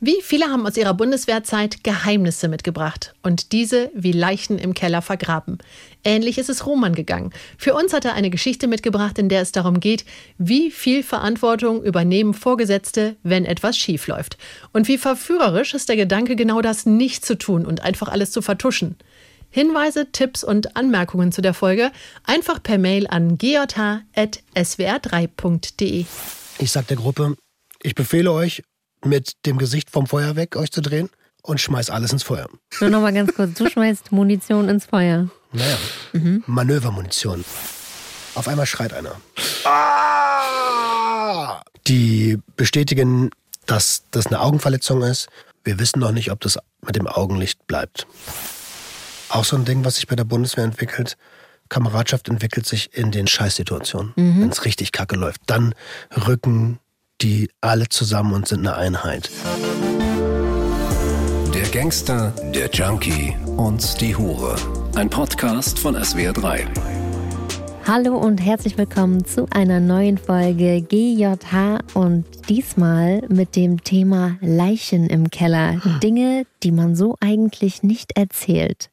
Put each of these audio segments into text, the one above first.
Wie viele haben aus ihrer Bundeswehrzeit Geheimnisse mitgebracht und diese wie Leichen im Keller vergraben? Ähnlich ist es Roman gegangen. Für uns hat er eine Geschichte mitgebracht, in der es darum geht, wie viel Verantwortung übernehmen Vorgesetzte, wenn etwas schiefläuft. Und wie verführerisch ist der Gedanke, genau das nicht zu tun und einfach alles zu vertuschen. Hinweise, Tipps und Anmerkungen zu der Folge einfach per Mail an gj.swr3.de. Ich sag der Gruppe, ich befehle euch, mit dem Gesicht vom Feuer weg euch zu drehen und schmeiß alles ins Feuer. Nur noch mal ganz kurz, du schmeißt Munition ins Feuer. Naja, mhm. Manövermunition. Auf einmal schreit einer. Ah! Die bestätigen, dass das eine Augenverletzung ist. Wir wissen noch nicht, ob das mit dem Augenlicht bleibt. Auch so ein Ding, was sich bei der Bundeswehr entwickelt. Kameradschaft entwickelt sich in den Scheißsituationen. Mhm. Wenn es richtig kacke läuft. Dann rücken die alle zusammen und sind eine Einheit. Der Gangster, der Junkie und die Hure. Ein Podcast von SWR3. Hallo und herzlich willkommen zu einer neuen Folge GJH und diesmal mit dem Thema Leichen im Keller. Dinge, die man so eigentlich nicht erzählt.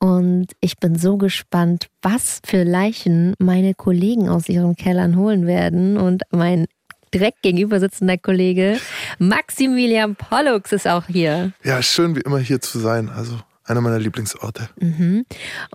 Und ich bin so gespannt, was für Leichen meine Kollegen aus ihren Kellern holen werden. Und mein direkt gegenüber sitzender Kollege Maximilian Pollux ist auch hier. Ja, schön wie immer hier zu sein. Also einer meiner Lieblingsorte. Mhm.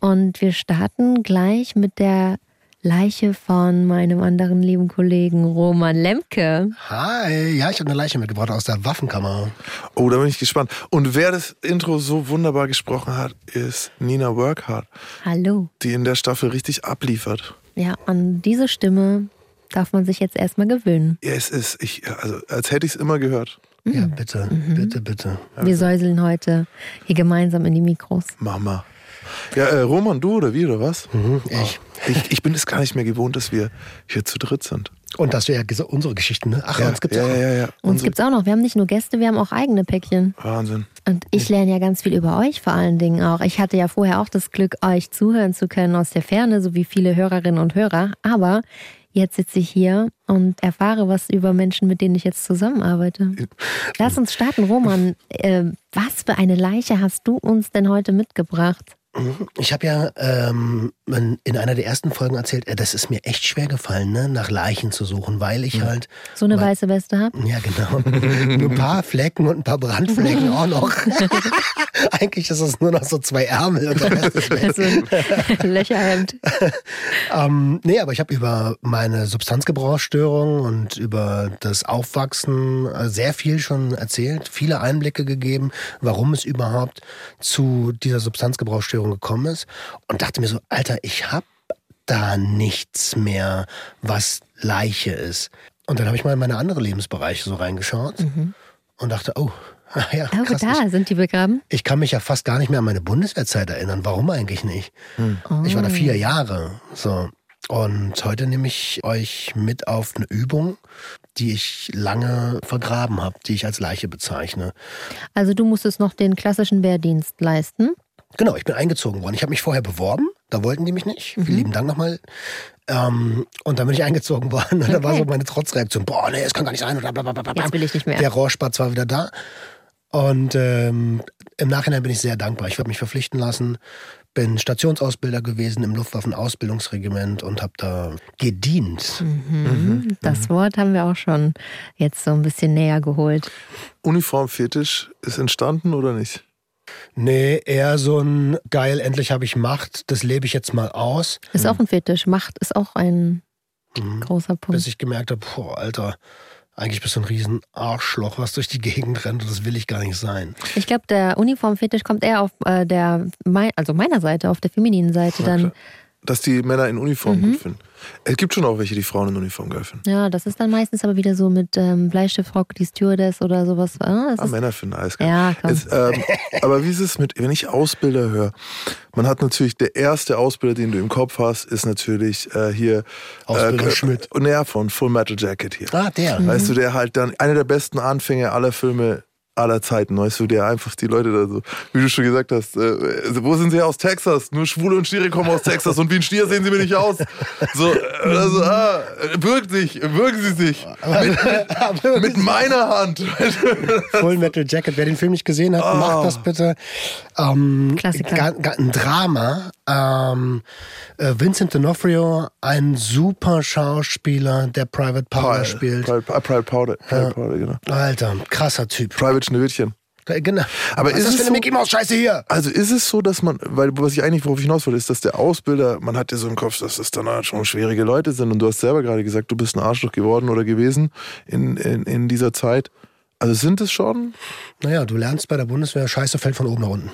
Und wir starten gleich mit der Leiche von meinem anderen lieben Kollegen Roman Lemke. Hi, ja, ich habe eine Leiche mitgebracht aus der Waffenkammer. Oh, da bin ich gespannt. Und wer das Intro so wunderbar gesprochen hat, ist Nina Workhardt. Hallo. Die in der Staffel richtig abliefert. Ja, an diese Stimme darf man sich jetzt erstmal gewöhnen. Ja, es ist, ich, also als hätte ich es immer gehört. Ja, mhm. bitte, mhm. bitte, bitte. Wir säuseln heute hier gemeinsam in die Mikros. Mama. Ja, äh, Roman, du oder wie oder was? Mhm, ich. Oh, ich. Ich bin es gar nicht mehr gewohnt, dass wir hier zu dritt sind. Und dass wir ja unsere Geschichten, ne? Ach, ja, uns gibt's ja, auch. Ja, ja, uns gibt's auch noch. Wir haben nicht nur Gäste, wir haben auch eigene Päckchen. Wahnsinn. Und ich lerne ja ganz viel über euch vor allen Dingen auch. Ich hatte ja vorher auch das Glück, euch zuhören zu können aus der Ferne, so wie viele Hörerinnen und Hörer. Aber Jetzt sitze ich hier und erfahre was über Menschen, mit denen ich jetzt zusammenarbeite. Lass uns starten, Roman. Äh, was für eine Leiche hast du uns denn heute mitgebracht? Ich habe ja ähm, in einer der ersten Folgen erzählt, äh, das ist mir echt schwer gefallen, ne, nach Leichen zu suchen, weil ich halt. So eine weil, weiße Weste habe? Ja, genau. nur ein paar Flecken und ein paar Brandflecken auch noch. Eigentlich ist es nur noch so zwei Ärmel und der Rest ist so ein Löcherhemd. ähm, nee, aber ich habe über meine Substanzgebrauchsstörung und über das Aufwachsen äh, sehr viel schon erzählt, viele Einblicke gegeben, warum es überhaupt zu dieser Substanzgebrauchsstörung gekommen ist und dachte mir so, Alter, ich hab da nichts mehr, was Leiche ist. Und dann habe ich mal in meine anderen Lebensbereiche so reingeschaut mhm. und dachte, oh, ja, oh, krass, da ich, sind die begraben. Ich kann mich ja fast gar nicht mehr an meine Bundeswehrzeit erinnern. Warum eigentlich nicht? Hm. Oh. Ich war da vier Jahre. So. Und heute nehme ich euch mit auf eine Übung, die ich lange vergraben habe, die ich als Leiche bezeichne. Also du musstest noch den klassischen Wehrdienst leisten? Genau, ich bin eingezogen worden. Ich habe mich vorher beworben, da wollten die mich nicht. Mhm. Vielen lieben Dank nochmal. Ähm, und dann bin ich eingezogen worden. Und okay. da war so meine Trotzreaktion. Boah, nee, es kann gar nicht sein. Jetzt will ich nicht mehr. Der Rohrspatz war wieder da. Und ähm, im Nachhinein bin ich sehr dankbar. Ich habe mich verpflichten lassen, bin Stationsausbilder gewesen im Luftwaffenausbildungsregiment und habe da gedient. Mhm. Mhm. Das Wort haben wir auch schon jetzt so ein bisschen näher geholt. Uniformfetisch ist entstanden oder nicht? Nee, eher so ein geil, endlich habe ich Macht, das lebe ich jetzt mal aus. Ist auch ein Fetisch. Macht ist auch ein mhm. großer Punkt. Bis ich gemerkt habe, boah, Alter, eigentlich bist du ein riesen Arschloch, was durch die Gegend rennt und das will ich gar nicht sein. Ich glaube, der Uniformfetisch kommt eher auf äh, der, also meiner Seite, auf der femininen Seite dann. Dass die Männer in Uniform mhm. gut finden. Es gibt schon auch welche, die Frauen in Uniform geil finden. Ja, das ist dann meistens aber wieder so mit ähm, Bleistiftrock, die Stewardess oder sowas. Ah, ah Männer finden alles geil. Ja, komm. Jetzt, ähm, aber wie ist es mit, wenn ich Ausbilder höre? Man hat natürlich, der erste Ausbilder, den du im Kopf hast, ist natürlich äh, hier. Ausbilder äh, Schmidt. Naja, von Full Metal Jacket hier. Ah, der. Weißt mhm. du, der halt dann einer der besten Anfänge aller Filme aller Zeiten, weißt du, der einfach die Leute da so, wie du schon gesagt hast, äh, wo sind sie aus Texas? Nur Schwule und Stiere kommen aus Texas und wie ein Stier sehen sie mir nicht aus. So, also, ah, wirkt sich, wirken sie sich. Mit, mit meiner Hand. Full Metal Jacket. Wer den Film nicht gesehen hat, Oh. macht das bitte. Ähm, Klassiker. Ein Drama. Ähm, äh, Vincent D'Onofrio, ein super Schauspieler, der Private Powder spielt. Private, Private Powder, Private Powder, genau. Alter, krasser Typ. Private Schneewittchen. Äh, Genau. Aber Was ist ist das für eine so- Mickey Maus Scheiße hier? Also ist es so, dass man, weil was ich eigentlich, worauf ich hinaus wollte, ist, dass der Ausbilder, man hat ja so im Kopf, dass das dann halt schon schwierige Leute sind und du hast selber gerade gesagt, du bist ein Arschloch geworden oder gewesen in, in, in dieser Zeit. Also sind es schon? Naja, du lernst bei der Bundeswehr, Scheiße fällt von oben nach unten.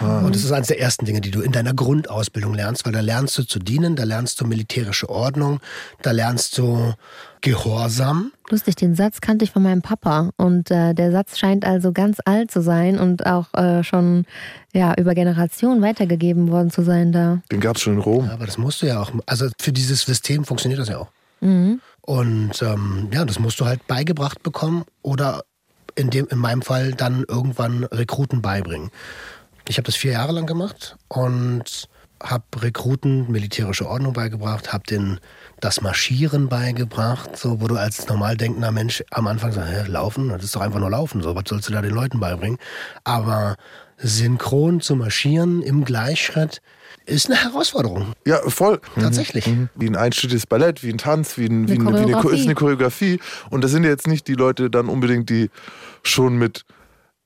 Und das ist eines der ersten Dinge, die du in deiner Grundausbildung lernst, weil da lernst du zu dienen, da lernst du militärische Ordnung, da lernst du Gehorsam. Lustig, den Satz kannte ich von meinem Papa und äh, der Satz scheint also ganz alt zu sein und auch äh, schon ja, über Generationen weitergegeben worden zu sein da. Den gab es schon in Rom. Aber das musst du ja auch, also für dieses System funktioniert das ja auch. Und ähm, ja, das musst du halt beigebracht bekommen oder in, dem, in meinem Fall dann irgendwann Rekruten beibringen. Ich habe das vier Jahre lang gemacht und habe Rekruten militärische Ordnung beigebracht, habe denen das Marschieren beigebracht, so wo du als normal denkender Mensch am Anfang sagst, hä, laufen, das ist doch einfach nur laufen, so was sollst du da den Leuten beibringen? Aber synchron zu marschieren im Gleichschritt ist eine Herausforderung. Ja, voll. Tatsächlich. Mhm. Wie ein einstündiges Ballett, wie ein Tanz, wie, ein, wie, Eine eine, wie eine, ist eine Choreografie. Und das sind ja jetzt nicht die Leute dann unbedingt, die schon mit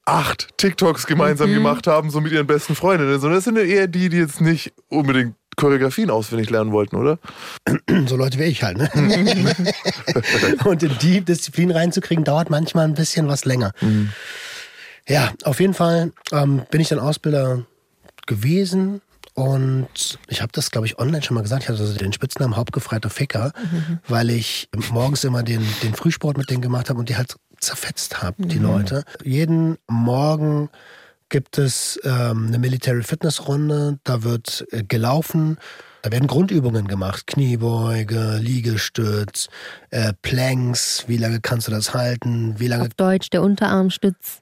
acht TikToks gemeinsam gemacht haben, so mit ihren besten Freundinnen, sondern das sind ja eher die, die jetzt nicht unbedingt Choreografien auswendig lernen wollten, oder? So Leute wie ich halt. Ne? Und in die Disziplin reinzukriegen, dauert manchmal ein bisschen was länger. Ja, auf jeden Fall ähm, bin ich dann Ausbilder gewesen. Und ich habe das, glaube ich, online schon mal gesagt. Ich hatte also den Spitznamen Hauptgefreiter Ficker, weil ich morgens immer den, den Frühsport mit denen gemacht habe und die halt zerfetzt habe, die Leute. Jeden Morgen gibt es ähm, eine Military Fitness Runde. Da wird äh, gelaufen. Da werden Grundübungen gemacht. Kniebeuge, Liegestütz, äh, Planks. Wie lange kannst du das halten? Wie lange Auf Deutsch der Unterarmstütz.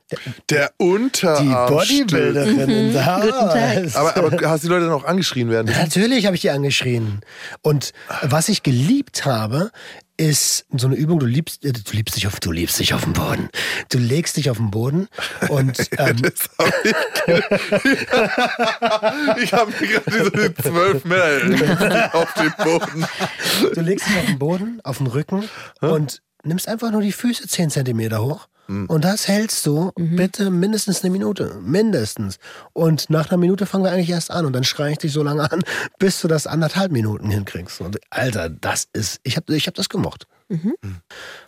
Der die Unterarm. Bodybuilderin in der Guten Tag. Aber, aber hast die Leute dann auch angeschrien werden? Natürlich habe ich die angeschrien. Und was ich geliebt habe, ist so eine Übung, du liebst, äh, du liebst dich auf, du liebst dich auf dem Boden. Du legst dich auf den Boden und ähm, hab ich ich habe mir gerade diese zwölf Männer auf dem Boden. du legst dich auf den Boden, auf den Rücken und nimmst einfach nur die Füße 10 Zentimeter hoch. Und das hältst du bitte mindestens eine Minute. Mindestens. Und nach einer Minute fangen wir eigentlich erst an. Und dann schreie ich dich so lange an, bis du das anderthalb Minuten hinkriegst. Und Alter, das ist, ich habe ich hab das gemocht.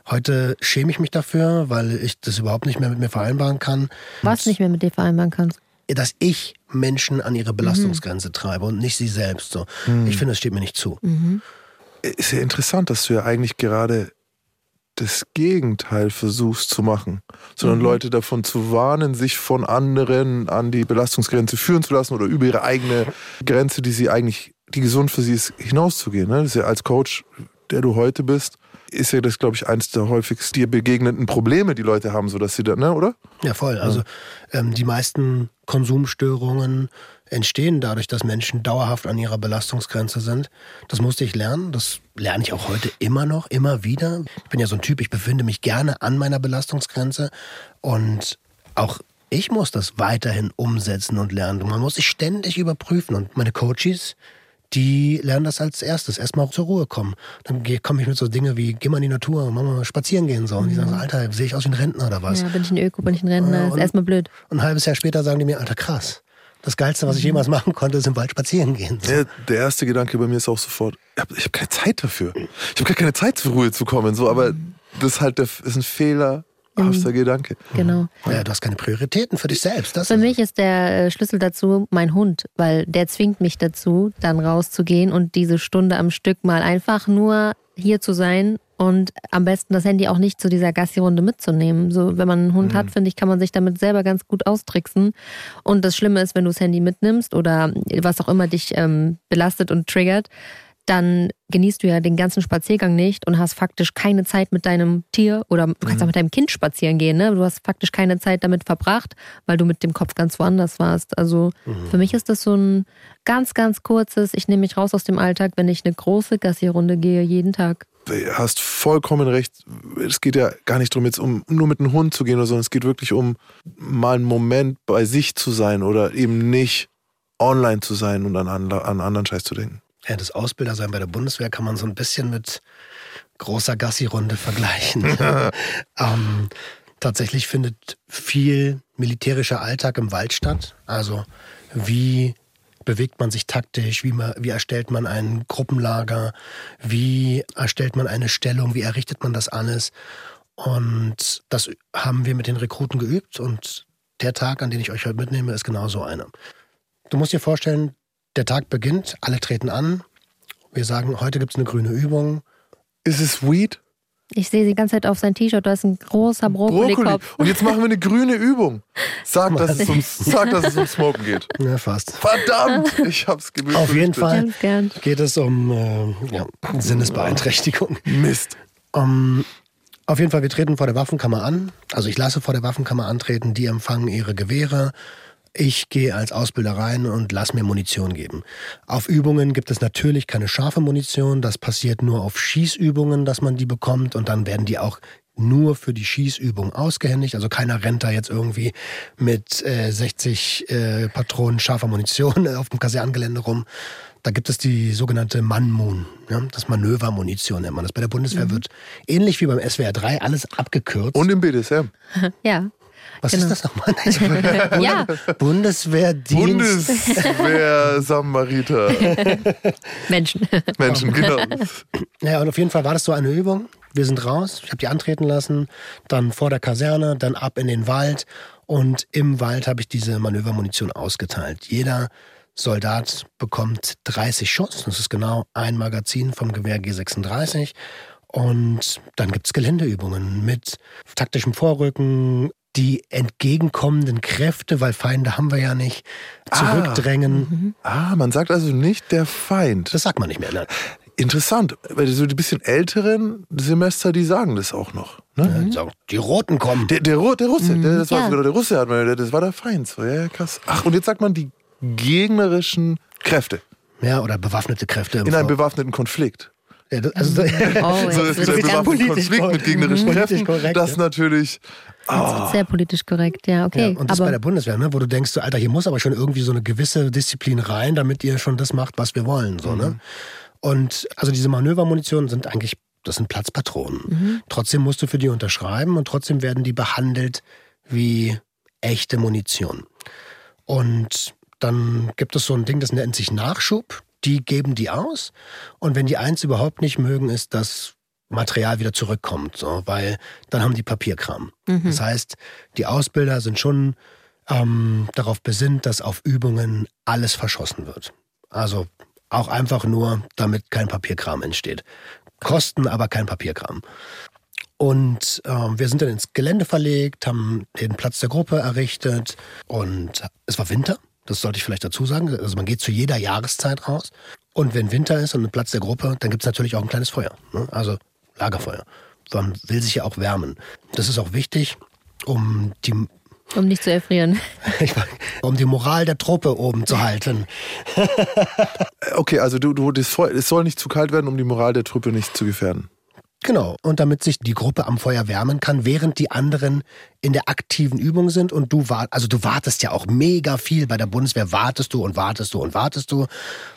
Heute schäme ich mich dafür, weil ich das überhaupt nicht mehr mit mir vereinbaren kann. Was nicht mehr mit dir vereinbaren kannst. Dass ich Menschen an ihre Belastungsgrenze treibe und nicht sie selbst. So. Ich finde, das steht mir nicht zu. Ist ja interessant, dass du ja eigentlich gerade das Gegenteil versuchst zu machen, sondern Leute davon zu warnen, sich von anderen an die Belastungsgrenze führen zu lassen oder über ihre eigene Grenze, die sie eigentlich, die gesund für sie ist, hinauszugehen. Ne? Das ist ja als Coach, der du heute bist, ist ja das, glaube ich, eins der häufigst dir begegnenden Probleme, die Leute haben, so dass sie da, ne, oder? Ja, voll. Also ähm, die meisten Konsumstörungen entstehen dadurch, dass Menschen dauerhaft an ihrer Belastungsgrenze sind. Das musste ich lernen. Das lerne ich auch heute immer noch, immer wieder. Ich bin ja so ein Typ, ich befinde mich gerne an meiner Belastungsgrenze. Und auch ich muss das weiterhin umsetzen und lernen. Man muss sich ständig überprüfen. Und meine Coaches, die lernen das als erstes. Erstmal zur Ruhe kommen. Dann komme ich mit so Dinge wie, geh mal in die Natur, mach mal spazieren gehen. So. Und die sagen, so, Alter, sehe ich aus wie ein Rentner oder was? Ja, bin ich ein Öko, bin ich ein Rentner, ist und- erstmal blöd. Und ein halbes Jahr später sagen die mir, Alter, krass. Das Geilste, was ich jemals machen konnte, ist im Wald spazieren gehen. So. Ja, der erste Gedanke bei mir ist auch sofort, ich habe hab keine Zeit dafür. Ich habe gar keine Zeit zur Ruhe zu kommen. So, aber das ist halt der, ist ein fehlerhafter Gedanke. Genau. Ja, du hast keine Prioritäten für dich selbst. Das Für ist- mich ist der äh, Schlüssel dazu mein Hund, weil der zwingt mich dazu, dann rauszugehen und diese Stunde am Stück mal einfach nur hier zu sein und am besten das Handy auch nicht zu dieser Gassi-Runde mitzunehmen. So, wenn man einen Hund hat, finde ich, kann man sich damit selber ganz gut austricksen. Und das Schlimme ist, wenn du das Handy mitnimmst oder was auch immer dich ähm, belastet und triggert, dann genießt du ja den ganzen Spaziergang nicht und hast faktisch keine Zeit mit deinem Tier oder du kannst Mhm. auch mit deinem Kind spazieren gehen. Ne? Du hast faktisch keine Zeit damit verbracht, weil du mit dem Kopf ganz woanders warst. Also Mhm. für mich ist das so ein ganz, ganz kurzes, ich nehme mich raus aus dem Alltag, wenn ich eine große Gassi-Runde gehe, jeden Tag. Du hast vollkommen recht. Es geht ja gar nicht darum, jetzt um nur mit einem Hund zu gehen, oder so, sondern es geht wirklich um mal einen Moment bei sich zu sein oder eben nicht online zu sein und an, an, an anderen Scheiß zu denken. Ja, das Ausbildersein bei der Bundeswehr kann man so ein bisschen mit großer Gassi-Runde vergleichen. ähm, tatsächlich findet viel militärischer Alltag im Wald statt. Also wie bewegt man sich taktisch, wie, man, wie erstellt man ein Gruppenlager, wie erstellt man eine Stellung, wie errichtet man das alles. Und das haben wir mit den Rekruten geübt und der Tag, an den ich euch heute mitnehme, ist genau so einer. Du musst dir vorstellen, der Tag beginnt, alle treten an. Wir sagen, heute gibt es eine grüne Übung. Ist es Weed? Ich sehe die ganze Zeit auf sein T-Shirt, da ist ein großer Brokkoli. Brokkoli-Kopf. Und jetzt machen wir eine grüne Übung. Sag, dass es um, sag, dass es um Smoken geht. Ja, fast. Verdammt, ich hab's gewusst. Auf jeden Fall geht es um äh, ja, Sinnesbeeinträchtigung. Mist. Um, auf jeden Fall, wir treten vor der Waffenkammer an. Also ich lasse vor der Waffenkammer antreten, die empfangen ihre Gewehre. Ich gehe als Ausbilder rein und lass mir Munition geben. Auf Übungen gibt es natürlich keine scharfe Munition. Das passiert nur auf Schießübungen, dass man die bekommt. Und dann werden die auch nur für die Schießübung ausgehändigt. Also keiner rennt da jetzt irgendwie mit äh, 60 äh, Patronen scharfer Munition auf dem Kasernengelände rum. Da gibt es die sogenannte Manmoon, ja, das Manövermunition nennt man das. Bei der Bundeswehr wird ähnlich wie beim SWR 3 alles abgekürzt. Und im BDSM. Ja. Was genau. ist das nochmal? Ja, Bundeswehrdienst. Bundeswehr Samariter. Menschen. Menschen, genau. Ja, und auf jeden Fall war das so eine Übung. Wir sind raus, ich habe die antreten lassen, dann vor der Kaserne, dann ab in den Wald und im Wald habe ich diese Manövermunition ausgeteilt. Jeder Soldat bekommt 30 Schuss, das ist genau ein Magazin vom Gewehr G36 und dann gibt's Geländeübungen mit taktischem Vorrücken, die entgegenkommenden Kräfte, weil Feinde haben wir ja nicht, zurückdrängen. Ah, man sagt also nicht der Feind. Das sagt man nicht mehr. Ne? Interessant, weil so die bisschen älteren Semester, die sagen das auch noch. Ne? Die sagen, Die Roten kommen. Der, der, Ru- der Russe, der, das war Ja. sogar der Russe, hat man, das war der Feind. So, ja, ja, krass. Ach, und jetzt sagt man die gegnerischen Kräfte Ja, oder bewaffnete Kräfte. In einem bewaffneten Konflikt. ja, das, also, Oh, So ist der bewaffnete Konflikt mit gegnerischen Kräften. korrekt, das ja. natürlich. Sehr politisch korrekt, ja, okay. Ja, und das bei aber der Bundeswehr, ne, wo du denkst, so, Alter, hier muss aber schon irgendwie so eine gewisse Disziplin rein, damit ihr schon das macht, was wir wollen. So, ne? Und also diese Manövermunition sind eigentlich, das sind Platzpatronen. Trotzdem musst du für die unterschreiben und trotzdem werden die behandelt wie echte Munition. Und dann gibt es so ein Ding, das nennt sich Nachschub. Die geben die aus. Und wenn die eins überhaupt nicht mögen, ist, dass Material wieder zurückkommt, so, weil dann haben die Papierkram. Das heißt, die Ausbilder sind schon ähm, darauf besinnt, dass auf Übungen alles verschossen wird. Also auch einfach nur, damit kein Papierkram entsteht. Kosten aber kein Papierkram. Und ähm, wir sind dann ins Gelände verlegt, haben den Platz der Gruppe errichtet und es war Winter, das sollte ich vielleicht dazu sagen. Also man geht zu jeder Jahreszeit raus. Und wenn Winter ist und ein Platz der Gruppe, dann gibt es natürlich auch ein kleines Feuer. Ne? Also Lagerfeuer. Man will sich ja auch wärmen. Das ist auch wichtig, um die, um nicht zu erfrieren. ich mein, um die Moral der Truppe oben zu halten. Okay, also du, du, das es soll nicht zu kalt werden, um die Moral der Truppe nicht zu gefährden. Genau. Und damit sich die Gruppe am Feuer wärmen kann, während die anderen in der aktiven Übung sind und du wartest, also du wartest ja auch mega viel bei der Bundeswehr, wartest du und wartest du und wartest du,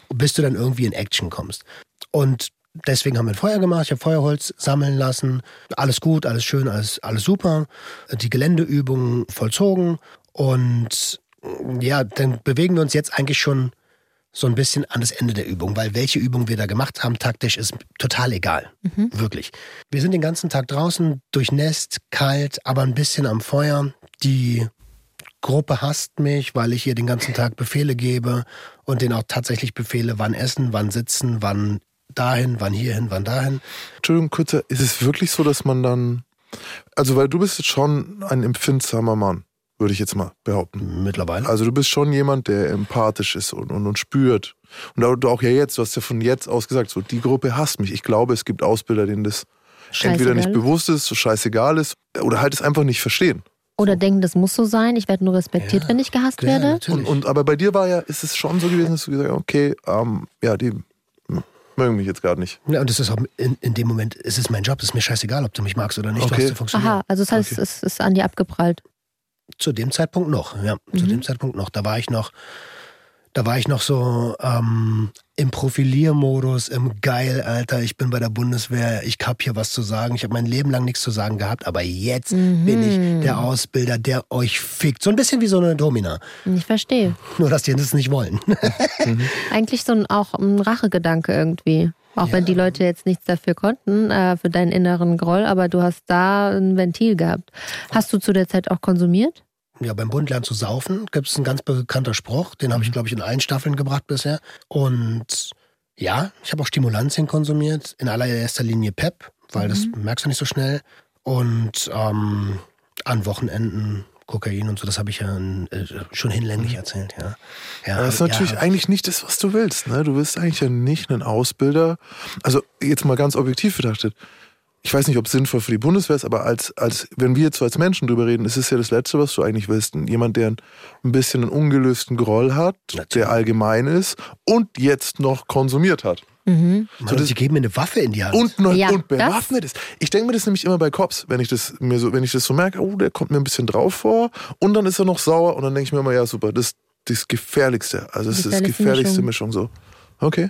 bis du dann irgendwie in Action kommst. Und deswegen haben wir ein Feuer gemacht, ich habe Feuerholz sammeln lassen, alles gut, alles schön, alles, alles super, die Geländeübungen vollzogen und ja, dann bewegen wir uns jetzt eigentlich schon so ein bisschen an das Ende der Übung, weil welche Übung wir da gemacht haben, taktisch, ist total egal. Wirklich. Wir sind den ganzen Tag draußen, durchnässt, kalt, aber ein bisschen am Feuer. Die Gruppe hasst mich, weil ich ihr den ganzen Tag Befehle gebe und denen auch tatsächlich Befehle, wann essen, wann sitzen, wann dahin, wann hierhin, wann dahin. Entschuldigung, kurzer, ist es wirklich so, dass man dann. Also, weil du bist jetzt schon ein empfindsamer Mann. würde ich jetzt mal behaupten. Mittlerweile. Also du bist schon jemand, der empathisch ist und, und, und spürt. Und auch ja jetzt, du hast ja von jetzt aus gesagt, so die Gruppe hasst mich. Ich glaube, es gibt Ausbilder, denen das Scheißegal entweder nicht bewusst ist, so scheißegal ist, oder halt es einfach nicht verstehen. Oder denken, das muss so sein, ich werde nur respektiert, Ja. wenn ich gehasst ja, werde. Und, und aber bei dir war ja, ist es schon so gewesen, dass du gesagt hast, okay, ähm, ja, die mögen mich jetzt gerade nicht. ja, und das ist auch in, in dem Moment, es ist mein Job, es ist mir scheißegal, ob du mich magst oder nicht, du Okay. hast zu funktionieren. Aha, also das heißt, Okay. es ist an dir abgeprallt. Zu dem Zeitpunkt noch, ja. Zu Mhm. dem Zeitpunkt noch. Da war ich noch, da war ich noch so ähm, im Profiliermodus, im Geil, Alter, ich bin bei der Bundeswehr, ich hab hier was zu sagen. Ich habe mein Leben lang nichts zu sagen gehabt, aber jetzt Mhm. bin ich der Ausbilder, der euch fickt. So ein bisschen wie so eine Domina. Ich verstehe. Nur, dass die das nicht wollen. Eigentlich so ein, auch ein Rachegedanke irgendwie. Auch wenn die Leute jetzt nichts dafür konnten, äh, für deinen inneren Groll, aber du hast da ein Ventil gehabt. Hast du zu der Zeit auch konsumiert? Ja, beim Bund lernen zu saufen gibt es ein ganz bekannter Spruch. Den Mhm. habe ich, glaube ich, in allen Staffeln gebracht bisher. Und ja, ich habe auch Stimulantien konsumiert. In allererster Linie PEP, weil das Mhm. merkst du nicht so schnell. Und ähm, an Wochenenden Kokain und so, das habe ich ja äh, schon hinlänglich erzählt. Ja, ja das ist ja, natürlich eigentlich nicht das, was du willst. Ne? Du willst eigentlich ja nicht einen Ausbilder. Also jetzt mal ganz objektiv betrachtet. Ich weiß nicht, ob es sinnvoll für die Bundeswehr ist, aber als, als, wenn wir jetzt so als Menschen drüber reden, ist es ja das Letzte, was du eigentlich willst. Jemand, der ein bisschen einen ungelösten Groll hat, Natürlich. der allgemein ist und jetzt noch konsumiert hat. Mhm. Mann, und sie geben mir eine Waffe in die Hand. Und, noch, Ja, und bewaffnet ist. Ich denke mir das nämlich immer bei Cops, wenn ich das mir so, wenn ich das so merke, oh, der kommt mir ein bisschen drauf vor und dann ist er noch sauer und dann denke ich mir immer, ja super, das ist das Gefährlichste. Also es ist das Gefährlichste gefährlichste Mischung. so. Okay.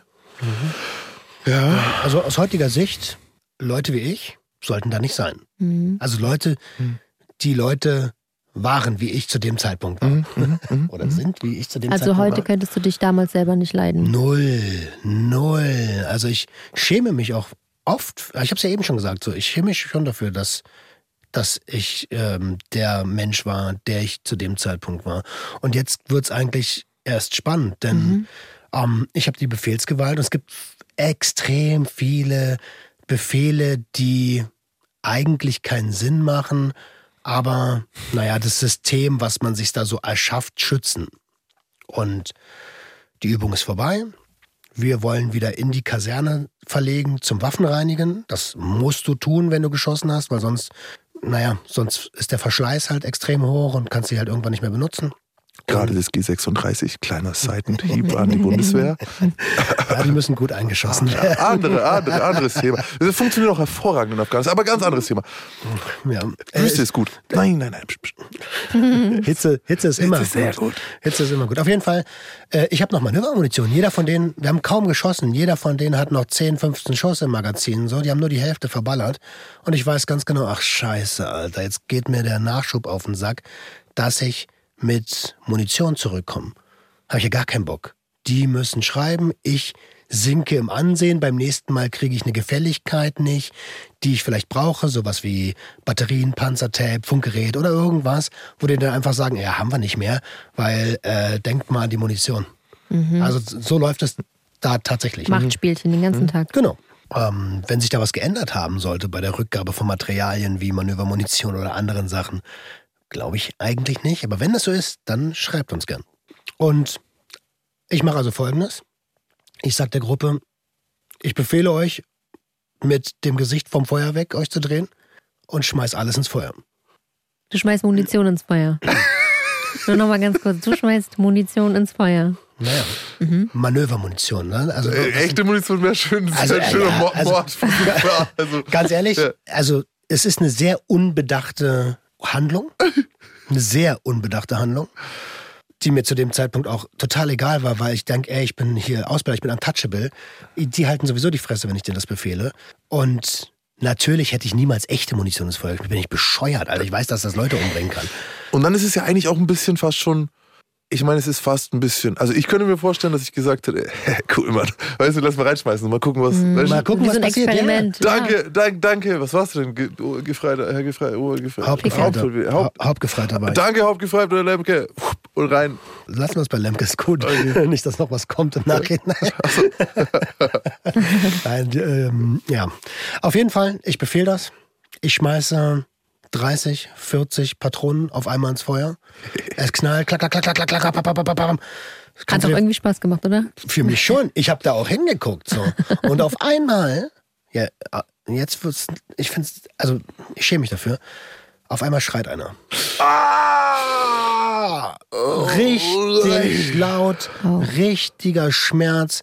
Ja. Also aus heutiger Sicht, Leute wie ich sollten da nicht sein. Mhm. Also Leute, die Leute waren, wie ich zu dem Zeitpunkt war. Mhm, Oder sind, wie ich zu dem Also Zeitpunkt heute war. könntest du dich damals selber nicht leiden. Null, null. Also ich schäme mich auch oft, ich habe es ja eben schon gesagt, so ich schäme mich schon dafür, dass, dass ich ähm, der Mensch war, der ich zu dem Zeitpunkt war. Und jetzt wird's eigentlich erst spannend, denn ähm, ich habe die Befehlsgewalt und es gibt extrem viele Befehle, die eigentlich keinen Sinn machen, aber naja, das System, was man sich da so erschafft, schützen. Und die Übung ist vorbei. Wir wollen wieder in die Kaserne verlegen zum Waffenreinigen. Das musst du tun, wenn du geschossen hast, weil sonst, naja, sonst ist der Verschleiß halt extrem hoch und kannst sie halt irgendwann nicht mehr benutzen. Gerade das G36, kleiner Seitenhieb an die Bundeswehr. Ja, die müssen gut eingeschossen werden. Andere, andere, anderes Thema. Das funktioniert auch hervorragend in Afghanistan, aber ganz anderes Thema. Ja. Äh, Wüste ist gut. Nein, nein, nein. psch. Hitze, Hitze ist immer ist sehr gut. Hitze ist immer gut. Auf jeden Fall, äh, ich habe noch Manövermunition. Jeder von denen, wir haben kaum geschossen. Jeder von denen hat noch 10, 15 Schuss im Magazin. So, die haben nur die Hälfte verballert. Und ich weiß ganz genau, ach scheiße, Alter, jetzt geht mir der Nachschub auf den Sack, dass ich mit Munition zurückkomme. Habe ich ja gar keinen Bock. Die müssen schreiben, ich sinke im Ansehen, beim nächsten Mal kriege ich eine Gefälligkeit nicht, die ich vielleicht brauche, sowas wie Batterien, Panzertape, Funkgerät oder irgendwas, wo die dann einfach sagen, ja, haben wir nicht mehr, weil äh, denkt mal an die Munition. Also so läuft es da tatsächlich. Machtspielchen den ganzen Tag. Genau. Ähm, wenn sich da was geändert haben sollte bei der Rückgabe von Materialien wie Manövermunition oder anderen Sachen, glaube ich eigentlich nicht. Aber wenn das so ist, dann schreibt uns gern. Und ich mache also folgendes. Ich sage der Gruppe, ich befehle euch, mit dem Gesicht vom Feuer weg euch zu drehen und schmeiß alles ins Feuer. Du schmeißt Munition ins Feuer. Nur noch mal ganz kurz. Du schmeißt Munition ins Feuer. Naja, Manövermunition. Ne? Also, Äh, echte Munition wäre schön. Das Also, ein äh, schöner ja, Mord. also- Mord. also, Ganz ehrlich, Ja. also es ist eine sehr unbedachte Handlung. Eine sehr unbedachte Handlung, die mir zu dem Zeitpunkt auch total egal war, weil ich denke, ey, ich bin hier Ausbilder, ich bin untouchable. Die halten sowieso die Fresse, wenn ich denen das befehle. Und natürlich hätte ich niemals echte Munition ins Feuer. Ich bin nicht bescheuert, Alter. Ich weiß, dass das Leute umbringen kann. Und dann ist es ja eigentlich auch ein bisschen fast schon. Ich meine, es ist fast ein bisschen. Also ich könnte mir vorstellen, dass ich gesagt hätte, cool, Mann. Weißt du, lass mal reinschmeißen. Mal gucken, was. Mhm. Mal gucken, Wie was so ein passiert. Experiment. Ja. Danke, danke, danke. Was warst du denn? Ge oh, Gefreiter, Herr Gefreiter, oh, Gefreiter. Hauptgefreiter. Haupt, Haupt, Hauptgefreiter war ich. danke, Hauptgefreiter oder Lemke. Und rein. Lassen wir es bei Lemke, ist gut. Nicht, dass noch was kommt im Nachhinein. Nein, ähm, ja. Auf jeden Fall, ich befehle das. Ich schmeiße 30, 40 Patronen auf einmal ins Feuer. Es knallt, klack, klack, klack, klack, klack, klack, klack, klack, klack. Hat dir- irgendwie Spaß gemacht, oder? für mich schon. Ich habe da auch hingeguckt. So. Und auf einmal, ja, äh, jetzt wird's, ich finde also ich schäme mich dafür. Auf einmal schreit einer. Ah! Richtig laut, richtiger Schmerz.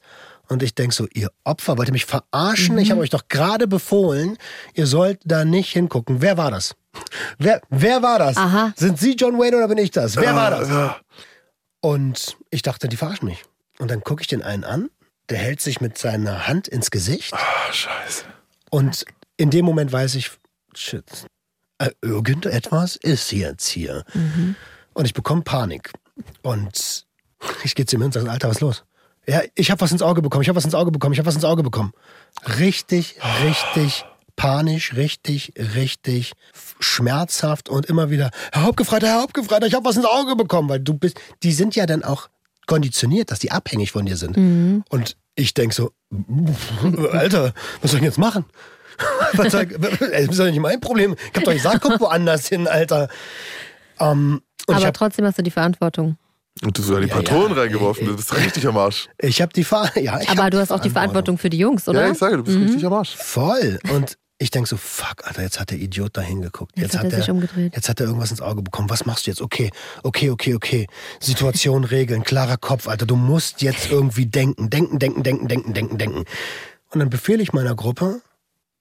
Und ich denk so, ihr Opfer, wollt ihr mich verarschen? Ich habe euch doch gerade befohlen, ihr sollt da nicht hingucken. Wer war das? Wer, wer war das? Aha. Sind Sie John Wayne oder bin ich das? Wer war das? Ja. Und ich dachte, die verarschen mich. Und dann gucke ich den einen an, der hält sich mit seiner Hand ins Gesicht. Ah, scheiße. Und in dem Moment weiß ich, shit, äh, irgendetwas ist jetzt hier. Und ich bekomme Panik. Und ich gehe zu ihm hin und sage, Alter, was ist los? Ja, ich habe was ins Auge bekommen, ich habe was ins Auge bekommen, ich habe was ins Auge bekommen. Richtig, richtig panisch, richtig, richtig schmerzhaft und immer wieder, Herr Hauptgefreiter, Herr Hauptgefreiter, ich habe was ins Auge bekommen, weil du bist, die sind ja dann auch konditioniert, dass die abhängig von dir sind. Und ich denk so, Alter, was soll ich jetzt machen? Was soll, das ist doch nicht mein Problem. Ich hab doch gesagt, guck woanders hin, Alter. Ähm, und ich Aber habe trotzdem hast du die Verantwortung. Und du hast sogar die Ja, Patronen ja. reingeworfen. Du bist richtig am Arsch. ich hab die Ver ja, ich Aber hab du hast auch die Verantwortung für die Jungs, oder? Ja, ich sage, du bist richtig am Arsch. Voll. Und ich denk so, fuck, Alter, jetzt hat der Idiot da hingeguckt. Jetzt hat er sich umgedreht. Jetzt hat er irgendwas ins Auge bekommen. Was machst du jetzt? Okay, okay, okay, okay. Situation regeln, klarer Kopf, Alter. Du musst jetzt irgendwie denken. Denken, denken, denken, denken, denken, denken. Und dann befehle ich meiner Gruppe,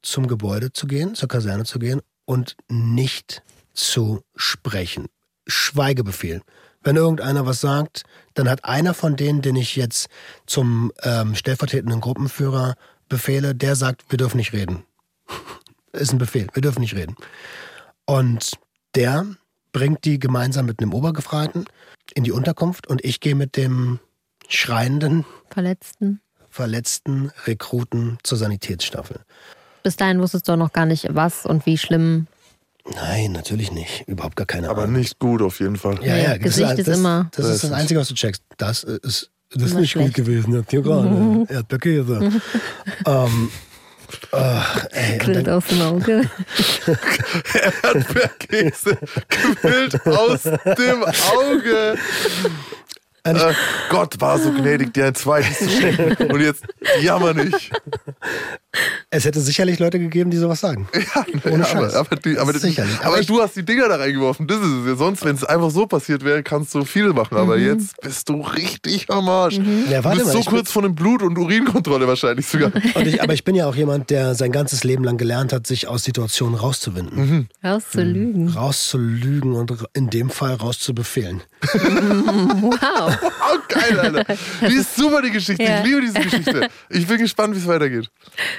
zum Gebäude zu gehen, zur Kaserne zu gehen und nicht zu sprechen. Schweigebefehl. Wenn irgendeiner was sagt, dann hat einer von denen, den ich jetzt zum ähm, stellvertretenden Gruppenführer befehle, der sagt, wir dürfen nicht reden. Ist ein Befehl, wir dürfen nicht reden. Und der bringt die gemeinsam mit einem Obergefreiten in die Unterkunft und ich gehe mit dem schreienden, Verletzten. verletzten Rekruten zur Sanitätsstaffel. Bis dahin wusstest du auch noch gar nicht, was und wie schlimm. Nein, natürlich nicht. Überhaupt gar keine Aber Ahnung. nicht gut auf jeden Fall. Ja, Ja, Gesicht das, ist das, immer- Das ist das Einzige, was du checkst. Das ist, das ist nicht gut schlecht. gewesen. Jetzt hier gerade. Ähm, äh, ey, Quillt aus dem Auge. Erdbeerkäse quillt aus dem Auge. Äh, Gott war so gnädig, dir ein zweites zu schenken. Und jetzt jammer nicht. es hätte sicherlich Leute gegeben, die sowas sagen. Ohne Scheiß. Aber, aber, die, aber, Sicherlich. aber, Aber ich- du hast die Dinger da reingeworfen. Das ist es ja. Sonst, wenn es einfach so passiert wäre, kannst du viel machen. Aber Mhm. jetzt bist du richtig am Arsch. Ja, du bist mal, so kurz vor einem Blut- und Urinkontrolle wahrscheinlich sogar. Und ich, aber ich bin ja auch jemand, der sein ganzes Leben lang gelernt hat, sich aus Situationen rauszuwinden. Rauszulügen. Rauszulügen und in dem Fall rauszubefehlen. Wow. Oh, geil, Alter. Die ist super, die Geschichte. Ja. Ich liebe diese Geschichte. Ich bin gespannt, wie es weitergeht.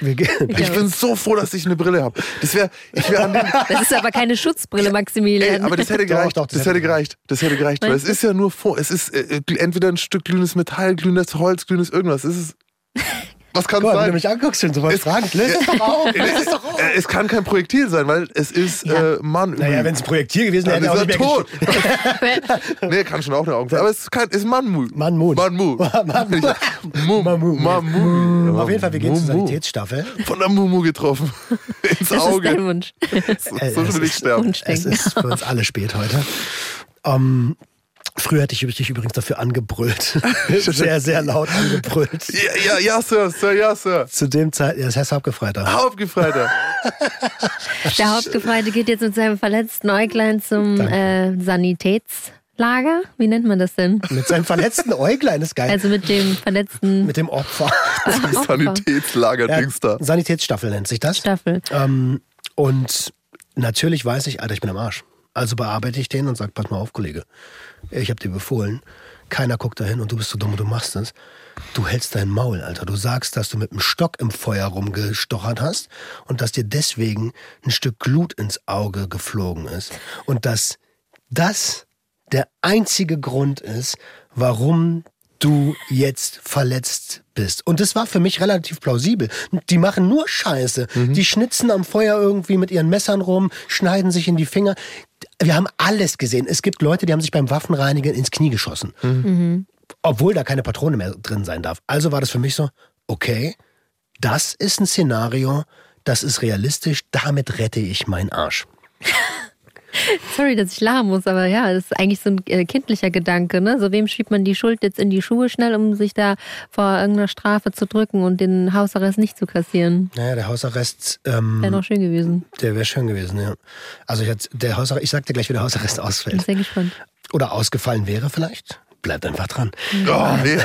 Wir gehen. Ich bin so froh, dass ich eine Brille habe. Das wäre, ich wäre an dem, Das ist aber keine Schutzbrille, Ey, Maximilian. aber das hätte Doch, gereicht. doch, das das, hätte gereicht. Das hätte gereicht. Weil es ist ja nur vor. Es ist äh, äh, entweder ein Stück glühendes Metall, glühendes Holz, glühendes irgendwas. Es ist. Was kann Guck mal, wenn du sein? mich anguckst und sowas Es- fragst, löst es doch auf. Äh, Löst es doch auf. Es kann kein Projektil sein, weil es ist Ja. äh, Mann. Naja, wenn es ein Projektil gewesen wäre, dann ist er er tot. nee, kann schon auch eine Augen sein. Aber es ist kein, ist Manmu. Manmu. Manmu. Manmu. Mu. Mamu. Mamu. Auf jeden Fall, wir gehen zur. Sanitätsstaffel. Von der Mumu getroffen. Ins das ist dein Auge. Wunsch. So, so es will ich ist sterben. Es ist für uns alle spät heute. Ähm, früher hätte ich dich übrigens dafür angebrüllt. sehr, sehr laut angebrüllt. Ja, ja, ja, Sir, Sir, ja, Sir. Zu dem Zeit, ja, das heißt Hauptgefreiter. Hauptgefreiter. Der Hauptgefreite geht jetzt mit seinem verletzten Äuglein zum äh, Sanitätslager. Wie nennt man das denn? Mit seinem verletzten Äuglein, ist geil. Also mit dem verletzten Mit dem Opfer. Sanitätslager-Dings da. Sanitätsstaffel nennt sich das. Staffel. Ähm, und natürlich weiß ich, Alter, ich bin am Arsch. Also bearbeite ich den und sage, pass mal auf, Kollege. Ich habe dir befohlen. Keiner guckt da hin und du bist so dumm und du machst es. Du hältst dein Maul, Alter. Du sagst, dass du mit dem Stock im Feuer rumgestochert hast und dass dir deswegen ein Stück Glut ins Auge geflogen ist. Und dass das der einzige Grund ist, warum du jetzt verletzt bist. Und das war für mich relativ plausibel. Die machen nur Scheiße. Die schnitzen am Feuer irgendwie mit ihren Messern rum, schneiden sich in die Finger. Wir haben alles gesehen. Es gibt Leute, die haben sich beim Waffenreinigen ins Knie geschossen. Obwohl da keine Patrone mehr drin sein darf. Also war das für mich so, okay, das ist ein Szenario, das ist realistisch, damit rette ich meinen Arsch. Sorry, dass ich lachen muss, aber ja, das ist eigentlich so ein äh, kindlicher Gedanke. Ne? So wem schiebt man die Schuld jetzt in die Schuhe schnell, um sich da vor irgendeiner Strafe zu drücken und den Hausarrest nicht zu kassieren? Naja, der Hausarrest. Ähm, Wäre noch schön gewesen. Der wäre schön gewesen, ja. Also ich, hatte, der Hausarrest, ich sag dir gleich, wie der Hausarrest Bin ausfällt. sehr gespannt. Oder ausgefallen wäre vielleicht bleibt einfach dran. Oh, nee,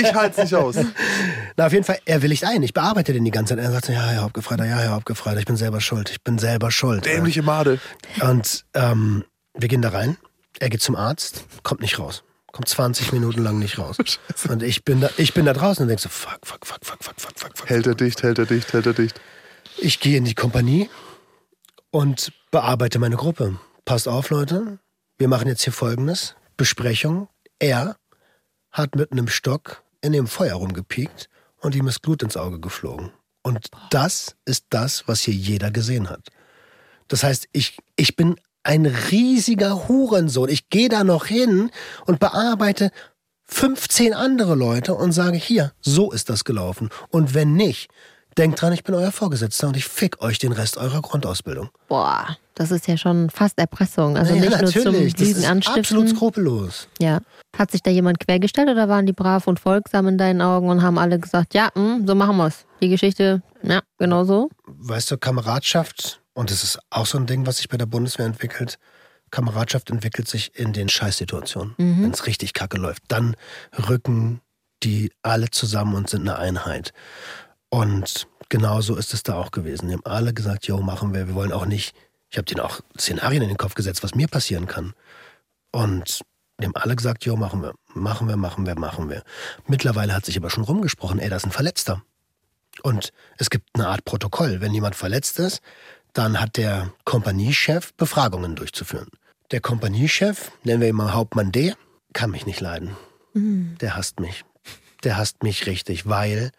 ich halte es nicht aus. Na, auf jeden Fall, er willigt ein. Ich bearbeite den die ganze Zeit. Er sagt, so, ja, Herr Hauptgefreiter, ja, Herr Hauptgefreiter, ich bin selber schuld. Ich bin selber schuld. Dämliche Made. Und ähm, wir gehen da rein. Er geht zum Arzt, kommt nicht raus. Kommt 20 Minuten lang nicht raus. Und ich bin da, ich bin da draußen und denke so, fuck, fuck, fuck, fuck, fuck, fuck, fuck. Hält er dicht, hält er dicht, hält er dicht. Ich gehe in die Kompanie und bearbeite meine Gruppe. Passt auf, Leute. Wir machen jetzt hier folgendes. Besprechung, er hat mit einem Stock in dem Feuer rumgepiekt und ihm ist Blut ins Auge geflogen. Und das ist das, was hier jeder gesehen hat. Das heißt, ich, ich bin ein riesiger Hurensohn. Ich gehe da noch hin und bearbeite 15 andere Leute und sage, hier, so ist das gelaufen. Und wenn nicht, denkt dran, ich bin euer Vorgesetzter und ich fick euch den Rest eurer Grundausbildung. Boah, das ist ja schon fast Erpressung. Also Naja, nicht nur zum natürlich, das Lügen ist anstiften. absolut skrupellos. Ja. Hat sich da jemand quergestellt oder waren die brav und folgsam in deinen Augen und haben alle gesagt, ja, hm, so machen wir's. Die Geschichte, ja, genau so. weißt du, Kameradschaft, und das ist auch so ein Ding, was sich bei der Bundeswehr entwickelt, Kameradschaft entwickelt sich in den Scheißsituationen. Wenn es richtig kacke läuft, dann rücken die alle zusammen und sind eine Einheit. Und genauso ist es da auch gewesen. Die haben alle gesagt, jo, machen wir, wir wollen auch nicht, ich habe denen auch Szenarien in den Kopf gesetzt, was mir passieren kann. Und die haben alle gesagt, jo, machen wir, machen wir, machen wir, machen wir. Mittlerweile hat sich aber schon rumgesprochen, ey, das ist ein Verletzter. Und es gibt eine Art Protokoll. Wenn jemand verletzt ist, dann hat der Kompaniechef Befragungen durchzuführen. Der Kompaniechef, nennen wir ihn mal Hauptmann D, kann mich nicht leiden. Der hasst mich. Der hasst mich richtig, weil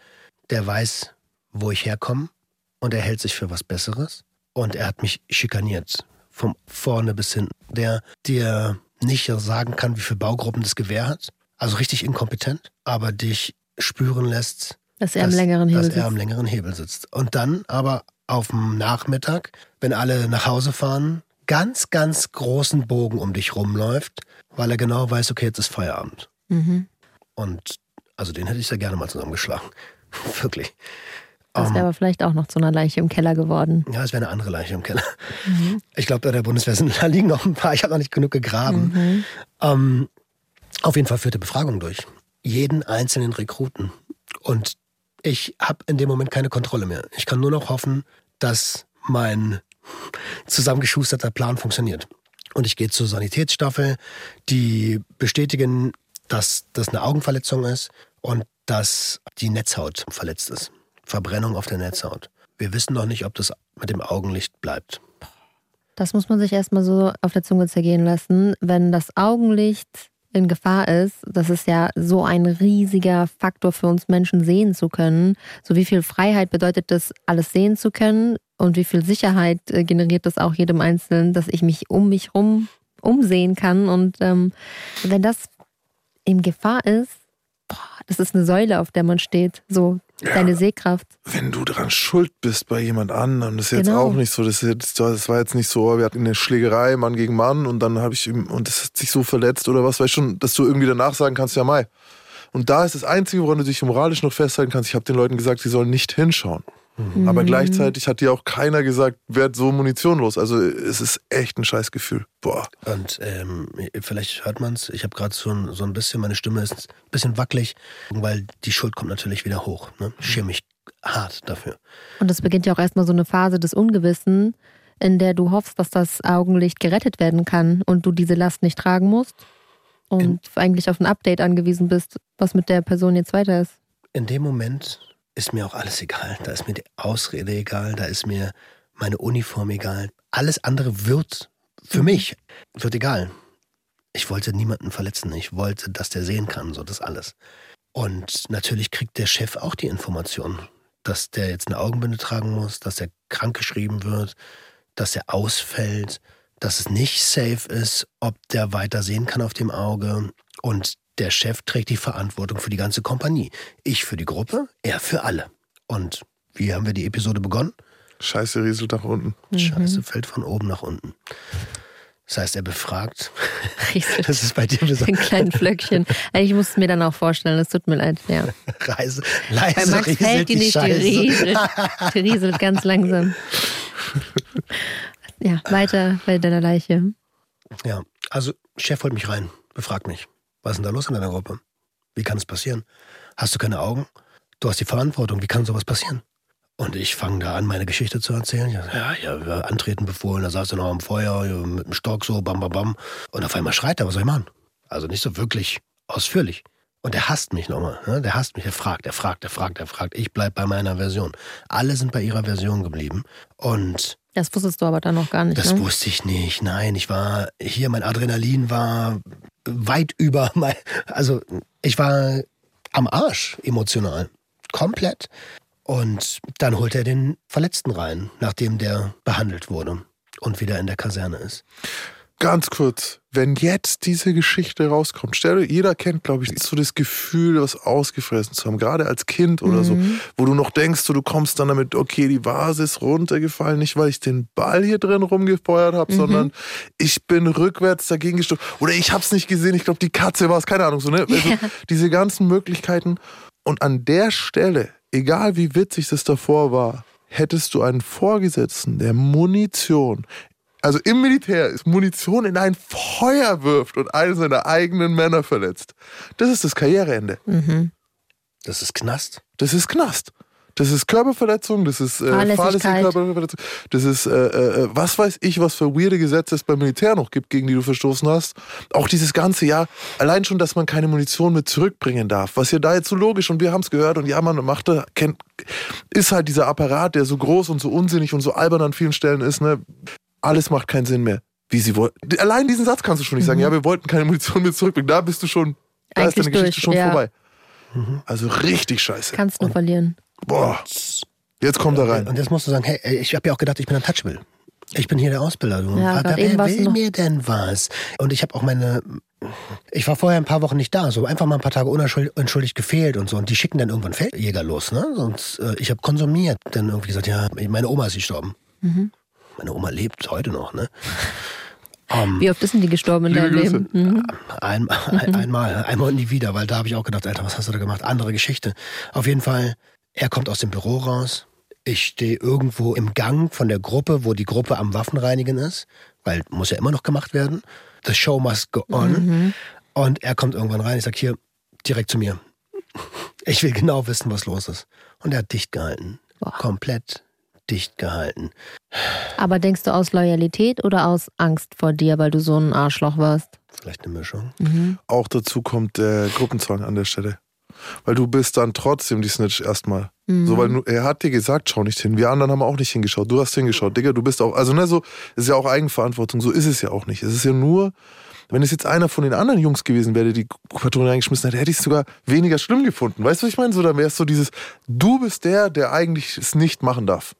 der weiß, wo ich herkomme und er hält sich für was Besseres. Und er hat mich schikaniert. Vom vorne bis hinten. Der dir nicht sagen kann, wie viele Baugruppen das Gewehr hat. Also richtig inkompetent, aber dich spüren lässt, Dass er am längeren Hebel dass er am sitzt. längeren Hebel sitzt. Und dann aber auf dem Nachmittag, wenn alle nach Hause fahren, ganz, ganz großen Bogen um dich rumläuft, weil er genau weiß, okay, jetzt ist Feierabend. Mhm. Und also den hätte ich sehr gerne mal zusammengeschlagen. Wirklich. Das wäre aber vielleicht auch noch zu einer Leiche im Keller geworden. Ja, es wäre eine andere Leiche im Keller. Ich glaube, bei der Bundeswehr sind, da liegen noch ein paar. Ich habe noch nicht genug gegraben. Ähm, auf jeden Fall führte Befragung durch. Jeden einzelnen Rekruten. Und ich habe in dem Moment keine Kontrolle mehr. Ich kann nur noch hoffen, dass mein zusammengeschusterter Plan funktioniert. Und ich gehe zur Sanitätsstaffel, die bestätigen, dass das eine Augenverletzung ist und dass die Netzhaut verletzt ist. Verbrennung auf der Netzhaut. Wir wissen noch nicht, ob das mit dem Augenlicht bleibt. Das muss man sich erstmal so auf der Zunge zergehen lassen. Wenn das Augenlicht in Gefahr ist, das ist ja so ein riesiger Faktor für uns Menschen sehen zu können. So wie viel Freiheit bedeutet das, alles sehen zu können und wie viel Sicherheit äh, generiert das auch jedem Einzelnen, dass ich mich um mich rum umsehen kann. Und ähm, wenn das in Gefahr ist, boah, das ist eine Säule, auf der man steht. So deine Sehkraft. Wenn du daran schuld bist bei jemand anderem, das ist jetzt Genau. auch nicht so. Das, ist jetzt, das war jetzt nicht so, wir hatten eine Schlägerei, Mann gegen Mann, und dann habe ich ihm, und das hat sich so verletzt oder was, weißt schon, dass du irgendwie danach sagen kannst, ja, Mai. Und da ist das Einzige, woran du dich moralisch noch festhalten kannst. Ich habe den Leuten gesagt, sie sollen nicht hinschauen. Mhm. Aber gleichzeitig hat dir auch keiner gesagt, werd so Munition los. Also es ist echt ein Scheißgefühl. Boah. Und ähm, vielleicht hört man es, ich habe gerade so, ein- so ein bisschen, meine Stimme ist ein bisschen wackelig, weil die Schuld kommt natürlich wieder hoch. Ne? Ich schäme mich hart dafür. Und es beginnt ja auch erstmal so eine Phase des Ungewissen, in der du hoffst, dass das Augenlicht gerettet werden kann und du diese Last nicht tragen musst und eigentlich auf ein Update angewiesen bist, was mit der Person jetzt weiter ist. In dem Moment ist mir auch alles egal. Da ist mir die Ausrede egal, da ist mir meine Uniform egal. Alles andere wird für mich wird egal. Ich wollte niemanden verletzen. Ich wollte, dass der sehen kann, so das alles. Und natürlich kriegt der Chef auch die Information, dass der jetzt eine Augenbinde tragen muss, dass er krankgeschrieben wird, dass er ausfällt, dass es nicht safe ist, ob der weiter sehen kann auf dem Auge. Und der Chef trägt die Verantwortung für die ganze Kompanie. Ich für die Gruppe, er für alle. Und wie haben wir die Episode begonnen? Scheiße rieselt nach unten. Scheiße fällt von oben nach unten. Das heißt, er befragt. Rieselt. Das ist bei dir Ein besonders. kleinen Flöckchen. Ich muss es mir dann auch vorstellen, es tut mir leid. Ja. Reise, Bei leise Max rieselt fällt die die nicht, die Scheiße. rieselt, die rieselt ganz langsam. Ja, weiter bei deiner Leiche. Ja, also Chef holt mich rein, befragt mich. Was ist denn da los in deiner Gruppe? Wie kann es passieren? Hast du keine Augen? Du hast die Verantwortung. Wie kann sowas passieren? Und ich fange da an, meine Geschichte zu erzählen. Ja, ja, wir antreten befohlen, da saß er noch am Feuer mit dem Stock so, bam, bam, bam. Und auf einmal schreit er, was soll ich machen? Also nicht so wirklich ausführlich. Und er hasst mich nochmal. Ne? Der hasst mich. Er fragt, er fragt, er fragt, er fragt. Ich bleib bei meiner Version. Alle sind bei ihrer Version geblieben. Und Das wusstest du aber dann noch gar nicht. das ne? wusste ich nicht. Nein, ich war hier, mein Adrenalin war weit über mein, also ich war am Arsch emotional. Komplett. Und dann holt er den Verletzten rein, nachdem der behandelt wurde und wieder in der Kaserne ist. Ganz kurz, wenn jetzt diese Geschichte rauskommt, stell dir, jeder kennt, glaube ich, so das Gefühl, was ausgefressen zu haben, gerade als Kind oder so, wo du noch denkst, so, du kommst dann damit, okay, die Vase ist runtergefallen, nicht weil ich den Ball hier drin rumgefeuert habe, sondern ich bin rückwärts dagegen gestoßen oder ich habe es nicht gesehen, ich glaube, die Katze war es, keine Ahnung, so, ne? Also, diese ganzen Möglichkeiten. Und an der Stelle, egal wie witzig das davor war, hättest du einen Vorgesetzten, der Munition also im Militär ist Munition in ein Feuer wirft und einen seiner eigenen Männer verletzt. Das ist das Karriereende. Das ist Knast. Das ist Knast. Das ist Körperverletzung, das ist äh, fahrlässige Körperverletzung, das ist, äh, äh, was weiß ich, was für weirde Gesetze es beim Militär noch gibt, gegen die du verstoßen hast. Auch dieses ganze Jahr, allein schon, dass man keine Munition mit zurückbringen darf, was ja da jetzt so logisch und wir haben es gehört und ja, man macht da, kennt, ist halt dieser Apparat, der so groß und so unsinnig und so albern an vielen Stellen ist, ne? Alles macht keinen Sinn mehr. Wie sie wollten. Allein diesen Satz kannst du schon nicht sagen, ja, wir wollten keine Munition mit zurückbringen. Da bist du schon, da ist Eigentlich deine Geschichte durch, schon ja. vorbei. Also richtig scheiße. Kannst nur verlieren. Boah. Jetzt kommt er rein. Und jetzt musst du sagen, hey, ey, ich habe ja auch gedacht, ich bin untouchable. Ich bin hier der Ausbilder. Du. Ja, Wer gerade eben warst wer will noch- mir denn was? Und ich habe auch meine. Ich war vorher ein paar Wochen nicht da, so einfach mal ein paar Tage unentschuldigt gefehlt und so. Und die schicken dann irgendwann Feldjäger los, ne? Sonst, äh, ich habe konsumiert. Dann irgendwie gesagt, ja, meine Oma ist gestorben. Meine Oma lebt heute noch, ne? Wie oft ist denn die gestorben in deinem. Leben? Mhm. Ein, ein, einmal, einmal und nie wieder, weil da habe ich auch gedacht, Alter, was hast du da gemacht? Andere Geschichte. Auf jeden Fall, er kommt aus dem Büro raus. Ich stehe irgendwo im Gang von der Gruppe, wo die Gruppe am Waffenreinigen ist, weil muss ja immer noch gemacht werden. The show must go on. Und er kommt irgendwann rein. Ich sag hier direkt zu mir. Ich will genau wissen, was los ist. Und er hat dicht gehalten. Boah. Komplett dicht gehalten. Aber denkst du aus Loyalität oder aus Angst vor dir, weil du so ein Arschloch warst? Vielleicht eine Mischung. Auch dazu kommt der Gruppenzwang an der Stelle. Weil du bist dann trotzdem die Snitch erstmal. So, weil er hat dir gesagt, schau nicht hin. Wir anderen haben auch nicht hingeschaut. Du hast hingeschaut. Digga, du bist auch, also ne, so, ist ja auch Eigenverantwortung. So ist es ja auch nicht. Es ist ja nur, wenn es jetzt einer von den anderen Jungs gewesen wäre, der die Patrone reingeschmissen hätte, hätte ich es sogar weniger schlimm gefunden. Weißt du, was ich meine? So, dann wäre es so dieses, du bist der, der eigentlich es nicht machen darf.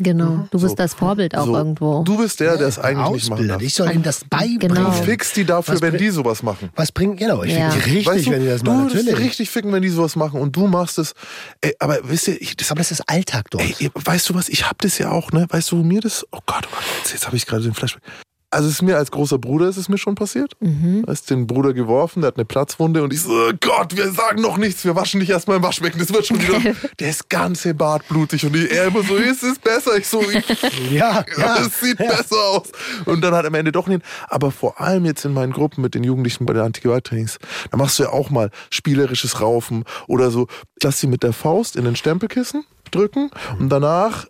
Genau. Du bist So. das Vorbild auch so, irgendwo. Du bist der, der es eigentlich nicht machen Ausbilder. darf. Ich soll ihm das beibringen. Genau. Du fickst die dafür, Was wenn die sowas machen. Was bringt, genau, ich Ja. finde die richtig, weißt du, wenn die das du machen, würdest natürlich. richtig ficken, wenn die sowas machen und du machst es. Ey, aber wisst ihr, ich, das, Aber das ist Alltag dort. ey, weißt du was, ich hab das ja auch, ne? Weißt du, wo mir das, oh Gott, oh Gott, jetzt, jetzt habe ich gerade den Flashback. Also es ist mir als großer Bruder ist es mir schon passiert. Mhm. Da ist den Bruder geworfen, der hat eine Platzwunde und ich so, oh Gott, wir sagen noch nichts, wir waschen dich erstmal im Waschbecken, das wird schon wieder. der ist ganze Bart blutig und er immer so, ist es besser? Ich so, ich, Ja, ja. es sieht besser aus. Und dann hat am Ende doch nicht. Aber vor allem jetzt in meinen Gruppen mit den Jugendlichen bei den Antigewalttrainings, da machst du ja auch mal spielerisches Raufen oder so. Lass sie mit der Faust in den Stempelkissen drücken und danach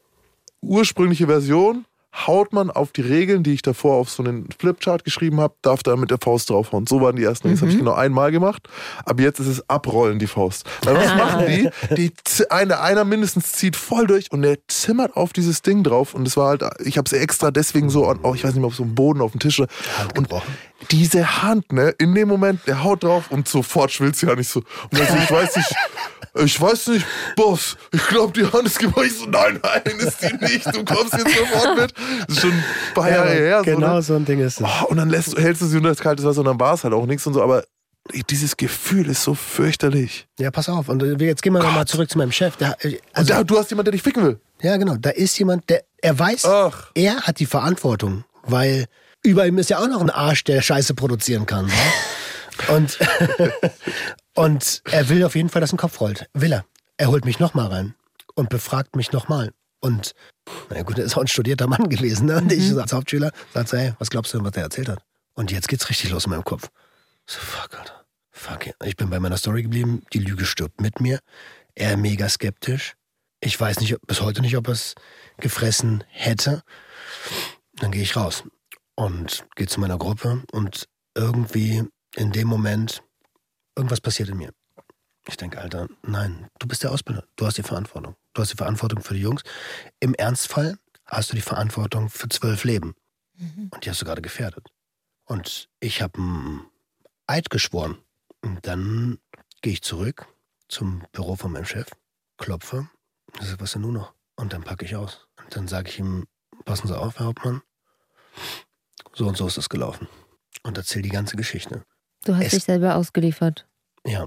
ursprüngliche Version haut man auf die Regeln, die ich davor auf so einen Flipchart geschrieben habe, darf da mit der Faust draufhauen. So waren die ersten. Das habe ich genau einmal gemacht. Aber jetzt ist es abrollen, die Faust. Weil was machen die? die eine, einer mindestens zieht voll durch und der zimmert auf dieses Ding drauf. Und es war halt, ich habe es extra deswegen so, an- oh, ich weiß nicht mehr, auf so einem Boden, auf dem Tisch. Und gebrochen. Diese Hand, ne, in dem Moment, der haut drauf und sofort schwillt sie ja nicht so. Und also, ich weiß nicht, ich weiß nicht, Boss, ich glaube, die Hand ist gebrochen. Ich so, nein, nein, ist die nicht. Du kommst jetzt sofort mit. Das ist schon ein paar Jahre her. so, genau ne? so ein Ding ist es. Oh, und dann lässt, hältst du sie unter das kalte Wasser und dann war es halt auch nichts und so. Aber dieses Gefühl ist so fürchterlich. Ja, pass auf. Und äh, jetzt gehen wir nochmal zurück zu meinem Chef. Der, äh, Und also, da, du hast jemanden, der dich ficken will. ja, genau. Da ist jemand, der, er weiß, Ach. er hat die Verantwortung, weil über ihm ist ja auch noch ein Arsch, der Scheiße produzieren kann. Ne? Und, und er will auf jeden Fall, dass ein Kopf rollt. Will er. Er holt mich nochmal rein und befragt mich nochmal. Und na gut, er ist auch ein studierter Mann gewesen. Ne? Und ich als Hauptschüler sagte, hey, was glaubst du, was er erzählt hat? Und jetzt geht's richtig los in meinem Kopf. So, fuck, Alter. Fuck, it. ich bin bei meiner Story geblieben. Die Lüge stirbt mit mir. Er mega skeptisch. Ich weiß nicht, bis heute nicht, ob er es gefressen hätte. Dann gehe ich raus und gehe zu meiner Gruppe und irgendwie in dem Moment, irgendwas passiert in mir. Ich denke, Alter, nein, du bist der Ausbilder. Du hast die Verantwortung. Du hast die Verantwortung für die Jungs. Im Ernstfall hast du die Verantwortung für zwölf Leben. Und die hast du gerade gefährdet. Und ich habe einen Eid geschworen. Und dann gehe ich zurück zum Büro von meinem Chef, klopfe. Ich sage, was denn nun noch? Und dann packe ich aus. Und dann sage ich ihm, passen Sie auf, Herr Hauptmann. So und so ist es gelaufen. Und erzähle die ganze Geschichte. Du hast Es- dich selber ausgeliefert. Ja.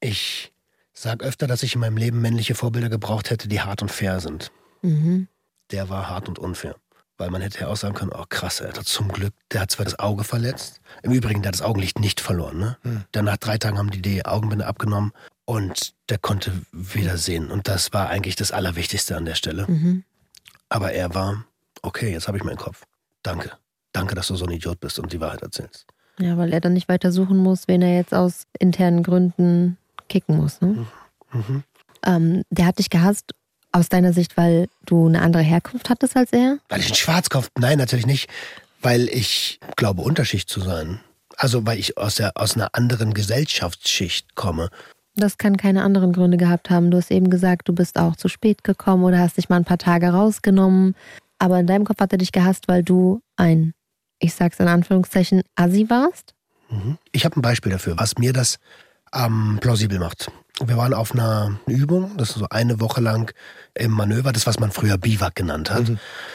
Ich sage öfter, dass ich in meinem Leben männliche Vorbilder gebraucht hätte, die hart und fair sind. Mhm. Der war hart und unfair. Weil man hätte ja auch sagen können, oh krass, Alter, zum Glück, der hat zwar das Auge verletzt. Im Übrigen, der hat das Augenlicht nicht verloren. Ne? Hm. Dann nach drei Tagen haben die die Augenbinde abgenommen und der konnte wieder sehen. Und das war eigentlich das Allerwichtigste an der Stelle. Mhm. Aber er war, okay, jetzt habe ich meinen Kopf. Danke. Danke, dass du so ein Idiot bist und die Wahrheit erzählst. Ja, weil er dann nicht weiter suchen muss, wen er jetzt aus internen Gründen kicken muss. Ne? Mhm. Ähm, der hat dich gehasst aus deiner Sicht, weil du eine andere Herkunft hattest als er? Weil ich einen Schwarzkopf, nein, natürlich nicht. Weil ich glaube, Unterschicht zu sein. Also, weil ich aus, der, aus einer anderen Gesellschaftsschicht komme. Das kann keine anderen Gründe gehabt haben. Du hast eben gesagt, du bist auch zu spät gekommen oder hast dich mal ein paar Tage rausgenommen. Aber in deinem Kopf hat er dich gehasst, weil du ein, ich sag's in Anführungszeichen, Assi warst. Mhm. Ich habe ein Beispiel dafür, was mir das ähm, plausibel macht. Wir waren auf einer Übung, das ist so eine Woche lang im Manöver, das was man früher Biwak genannt hat.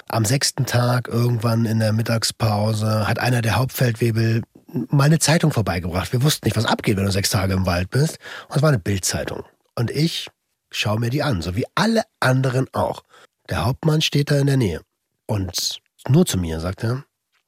Am sechsten Tag, irgendwann in der Mittagspause, hat einer der Hauptfeldwebel mal eine Zeitung vorbeigebracht. Wir wussten nicht, was abgeht, wenn du sechs Tage im Wald bist. Und es war eine Bildzeitung. Und ich schaue mir die an, so wie alle anderen auch. Der Hauptmann steht da in der Nähe. Und nur zu mir sagt er,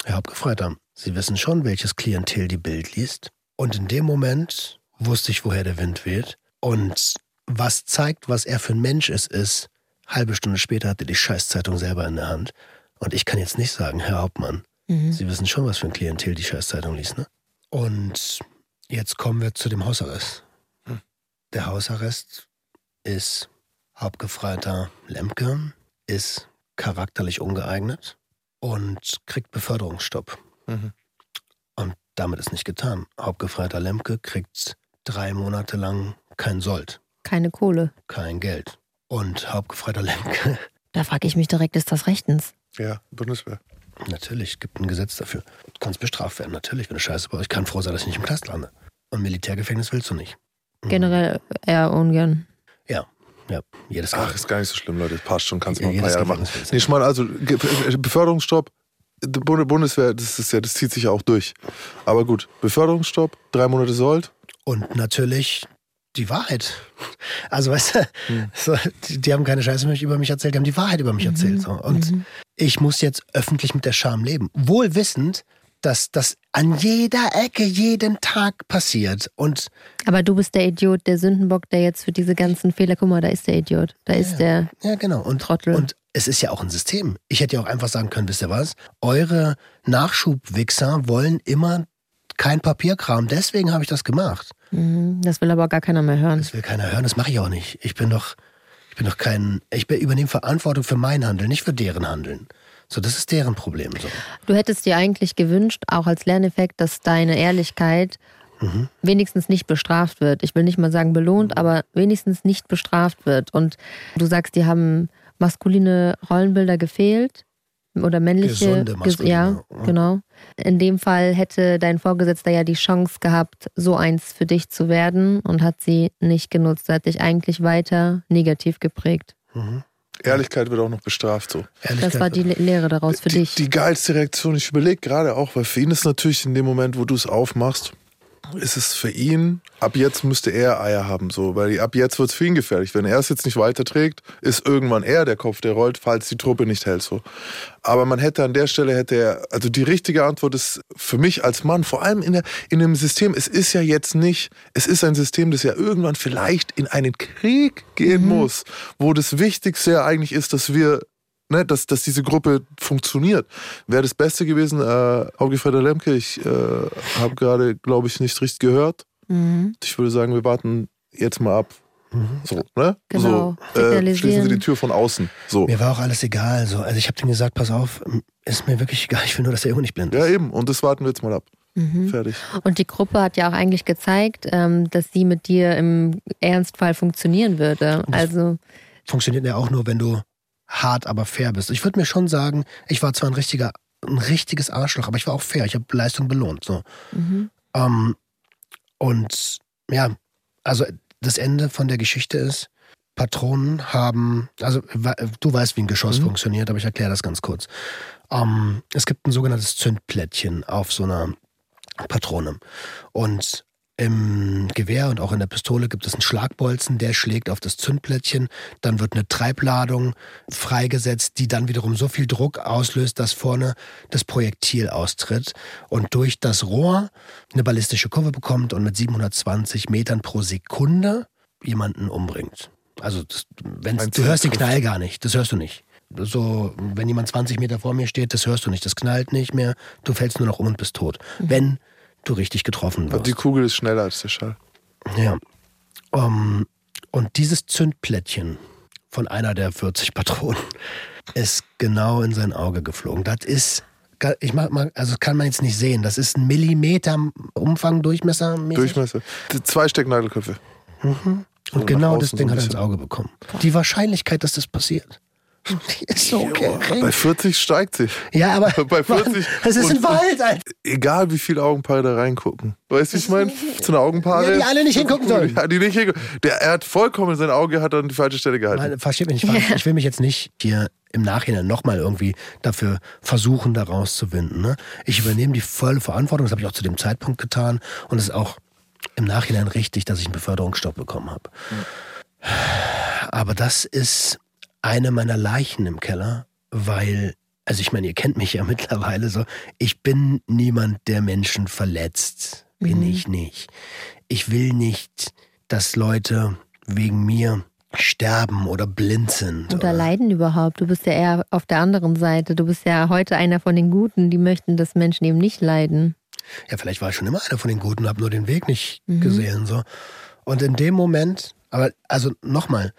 Herr Hauptgefreiter, Sie wissen schon, welches Klientel die Bild liest. Und in dem Moment wusste ich, woher der Wind weht. Und was zeigt, was er für ein Mensch ist, ist, halbe Stunde später hat er die Scheißzeitung selber in der Hand. Und ich kann jetzt nicht sagen, Herr Hauptmann, Sie wissen schon, was für ein Klientel die Scheißzeitung liest, ne? Und jetzt kommen wir zu dem Hausarrest. Der Hausarrest ist Hauptgefreiter Lemke, ist charakterlich ungeeignet und kriegt Beförderungsstopp. Mhm. Und damit ist nicht getan. Hauptgefreiter Lemke kriegt drei Monate lang kein Sold, Keine Kohle. kein Geld. Und Hauptgefreiter Lemke, Da frage ich mich direkt, ist das rechtens? Ja, Bundeswehr. natürlich, gibt ein Gesetz dafür. Du kannst bestraft werden, natürlich, wenn du Scheiße baust. Ich kann froh sein, dass ich nicht im Knast lande. Und Militärgefängnis willst du nicht. Generell eher ungern. Ja, ja, jedes Ach, ist gar nicht so schlimm, Leute. Das passt schon, kannst du Ja, mal ein paar Jahre machen. Nee, ich meine, also Beförderungsstopp, Bundeswehr, das ist ja, das zieht sich ja auch durch. Aber gut, Beförderungsstopp, drei Monate Sold. Und natürlich die Wahrheit. Also, weißt du, so, die, die haben keine Scheiße über mich erzählt, die haben die Wahrheit über mich erzählt. So. Und ich muss jetzt öffentlich mit der Scham leben. Wohl wissend, dass das an jeder Ecke jeden Tag passiert. Und Aber du bist der Idiot, der Sündenbock, der jetzt für diese ganzen Fehler, guck mal, da ist der Idiot. Da ist der. ja, genau. Und, Trottel. und es ist ja auch ein System. Ich hätte ja auch einfach sagen können, wisst ihr was? Eure Nachschubwichser wollen immer kein Papierkram. Deswegen habe ich das gemacht. Mhm, Das will aber gar keiner mehr hören. Das will keiner hören, das mache ich auch nicht. Ich bin doch, ich bin doch kein, ich übernehme Verantwortung für mein Handeln, nicht für deren Handeln. So, das ist deren Problem. So. Du hättest dir eigentlich gewünscht, auch als Lerneffekt, dass deine Ehrlichkeit Mhm. wenigstens nicht bestraft wird. Ich will nicht mal sagen belohnt, aber wenigstens nicht bestraft wird. Und du sagst, die haben maskuline Rollenbilder gefehlt oder männliche. Gesunde ges- maskuline, ja, ja. genau. In dem Fall hätte dein Vorgesetzter ja die Chance gehabt, so eins für dich zu werden und hat sie nicht genutzt. Hat dich eigentlich weiter negativ geprägt. Ehrlichkeit wird auch noch bestraft so. Ehrlichkeit, Das war die Le- Lehre daraus für die, dich. Die geilste Reaktion, ich überlege gerade auch, weil für ihn ist natürlich in dem Moment, wo du es aufmachst, ist es für ihn, ab jetzt müsste er Eier haben, so, weil ab jetzt wird es für ihn gefährlich. Wenn er es jetzt nicht weiterträgt, ist irgendwann er der Kopf, der rollt, falls die Truppe nicht hält, so. Aber man hätte an der Stelle, hätte er, also die richtige Antwort ist für mich als Mann, vor allem in, der, in dem System, es ist ja jetzt nicht, es ist ein System, das ja irgendwann vielleicht in einen Krieg gehen mhm. muss, wo das Wichtigste ja eigentlich ist, dass wir ne, dass, dass diese Gruppe funktioniert. Wäre das Beste gewesen, äh, Auge Freder Lemke, ich äh, habe gerade, glaube ich, nicht richtig gehört. Mhm. Ich würde sagen, wir warten jetzt mal ab. Mhm. So, ne? Genau. So, äh, schließen Sie die Tür von außen. So. Mir war auch alles egal. So. Also ich habe denen gesagt, pass auf, ist mir wirklich egal, ich will nur, dass der Junge nicht blind ist. Ja, eben. Und das warten wir jetzt mal ab. Mhm. Fertig. Und die Gruppe hat ja auch eigentlich gezeigt, ähm, dass sie mit dir im Ernstfall funktionieren würde. Also funktioniert ja auch nur, wenn du hart, aber fair bist. Ich würde mir schon sagen, ich war zwar ein richtiger, ein richtiges Arschloch, aber ich war auch fair. Ich habe Leistung belohnt. So. Mhm. Ähm, und ja, also das Ende von der Geschichte ist, Patronen haben, also du weißt, wie ein Geschoss mhm. funktioniert, aber ich erkläre das ganz kurz. Ähm, es gibt ein sogenanntes Zündplättchen auf so einer Patrone. Und im Gewehr und auch in der Pistole gibt es einen Schlagbolzen, der schlägt auf das Zündplättchen. Dann wird eine Treibladung freigesetzt, die dann wiederum so viel Druck auslöst, dass vorne das Projektil austritt und durch das Rohr eine ballistische Kurve bekommt und mit 720 Metern pro Sekunde jemanden umbringt. Also das, wenn du hörst den Knall gar nicht, das hörst du nicht. So, wenn jemand 20 Meter vor mir steht, das hörst du nicht, das knallt nicht mehr, du fällst nur noch um und bist tot. Mhm. Wenn du richtig getroffen wirst. Die Kugel ist schneller als der Schall. Ja. Um, und dieses Zündplättchen von einer der 40 Patronen ist genau in sein Auge geflogen. Das ist, ich mag mal, also kann man jetzt nicht sehen. Das ist ein Millimeter Umfang, Durchmesser. -mäßig. Durchmesser. Zwei Stecknadelköpfe. Mhm. Und genau das Ding hat er ins Auge bekommen. Die Wahrscheinlichkeit, dass das passiert, ist so gering. Bei 40 steigt sie. Ja, aber bei 40. Mann, das ist ein Wald, Alter. Egal wie viele Augenpaare da reingucken. Weißt du, ich meine, zu einer Augenpaare. Ja, die alle nicht hingucken sollen. Ja, die nicht hingucken. Der, er hat vollkommen sein Auge hat an die falsche Stelle gehalten. Nein, versteht mich nicht. Ich will mich jetzt nicht hier im Nachhinein nochmal irgendwie dafür versuchen, da rauszuwinden. Ne? Ich übernehme die volle Verantwortung. Das habe ich auch zu dem Zeitpunkt getan. Und es ist auch im Nachhinein richtig, dass ich einen Beförderungsstopp bekommen habe. Ja. Aber das ist eine meiner Leichen im Keller, weil, also ich meine, ihr kennt mich ja mittlerweile so, ich bin niemand, der Menschen verletzt. Bin mhm. ich nicht. Ich will nicht, dass Leute wegen mir sterben oder blind sind. Oder, oder, leiden überhaupt. Du bist ja eher auf der anderen Seite. Du bist ja heute einer von den Guten, die möchten, dass Menschen eben nicht leiden. Ja, vielleicht war ich schon immer einer von den Guten, habe nur den Weg nicht mhm. gesehen. So. Und in dem Moment, aber also nochmal,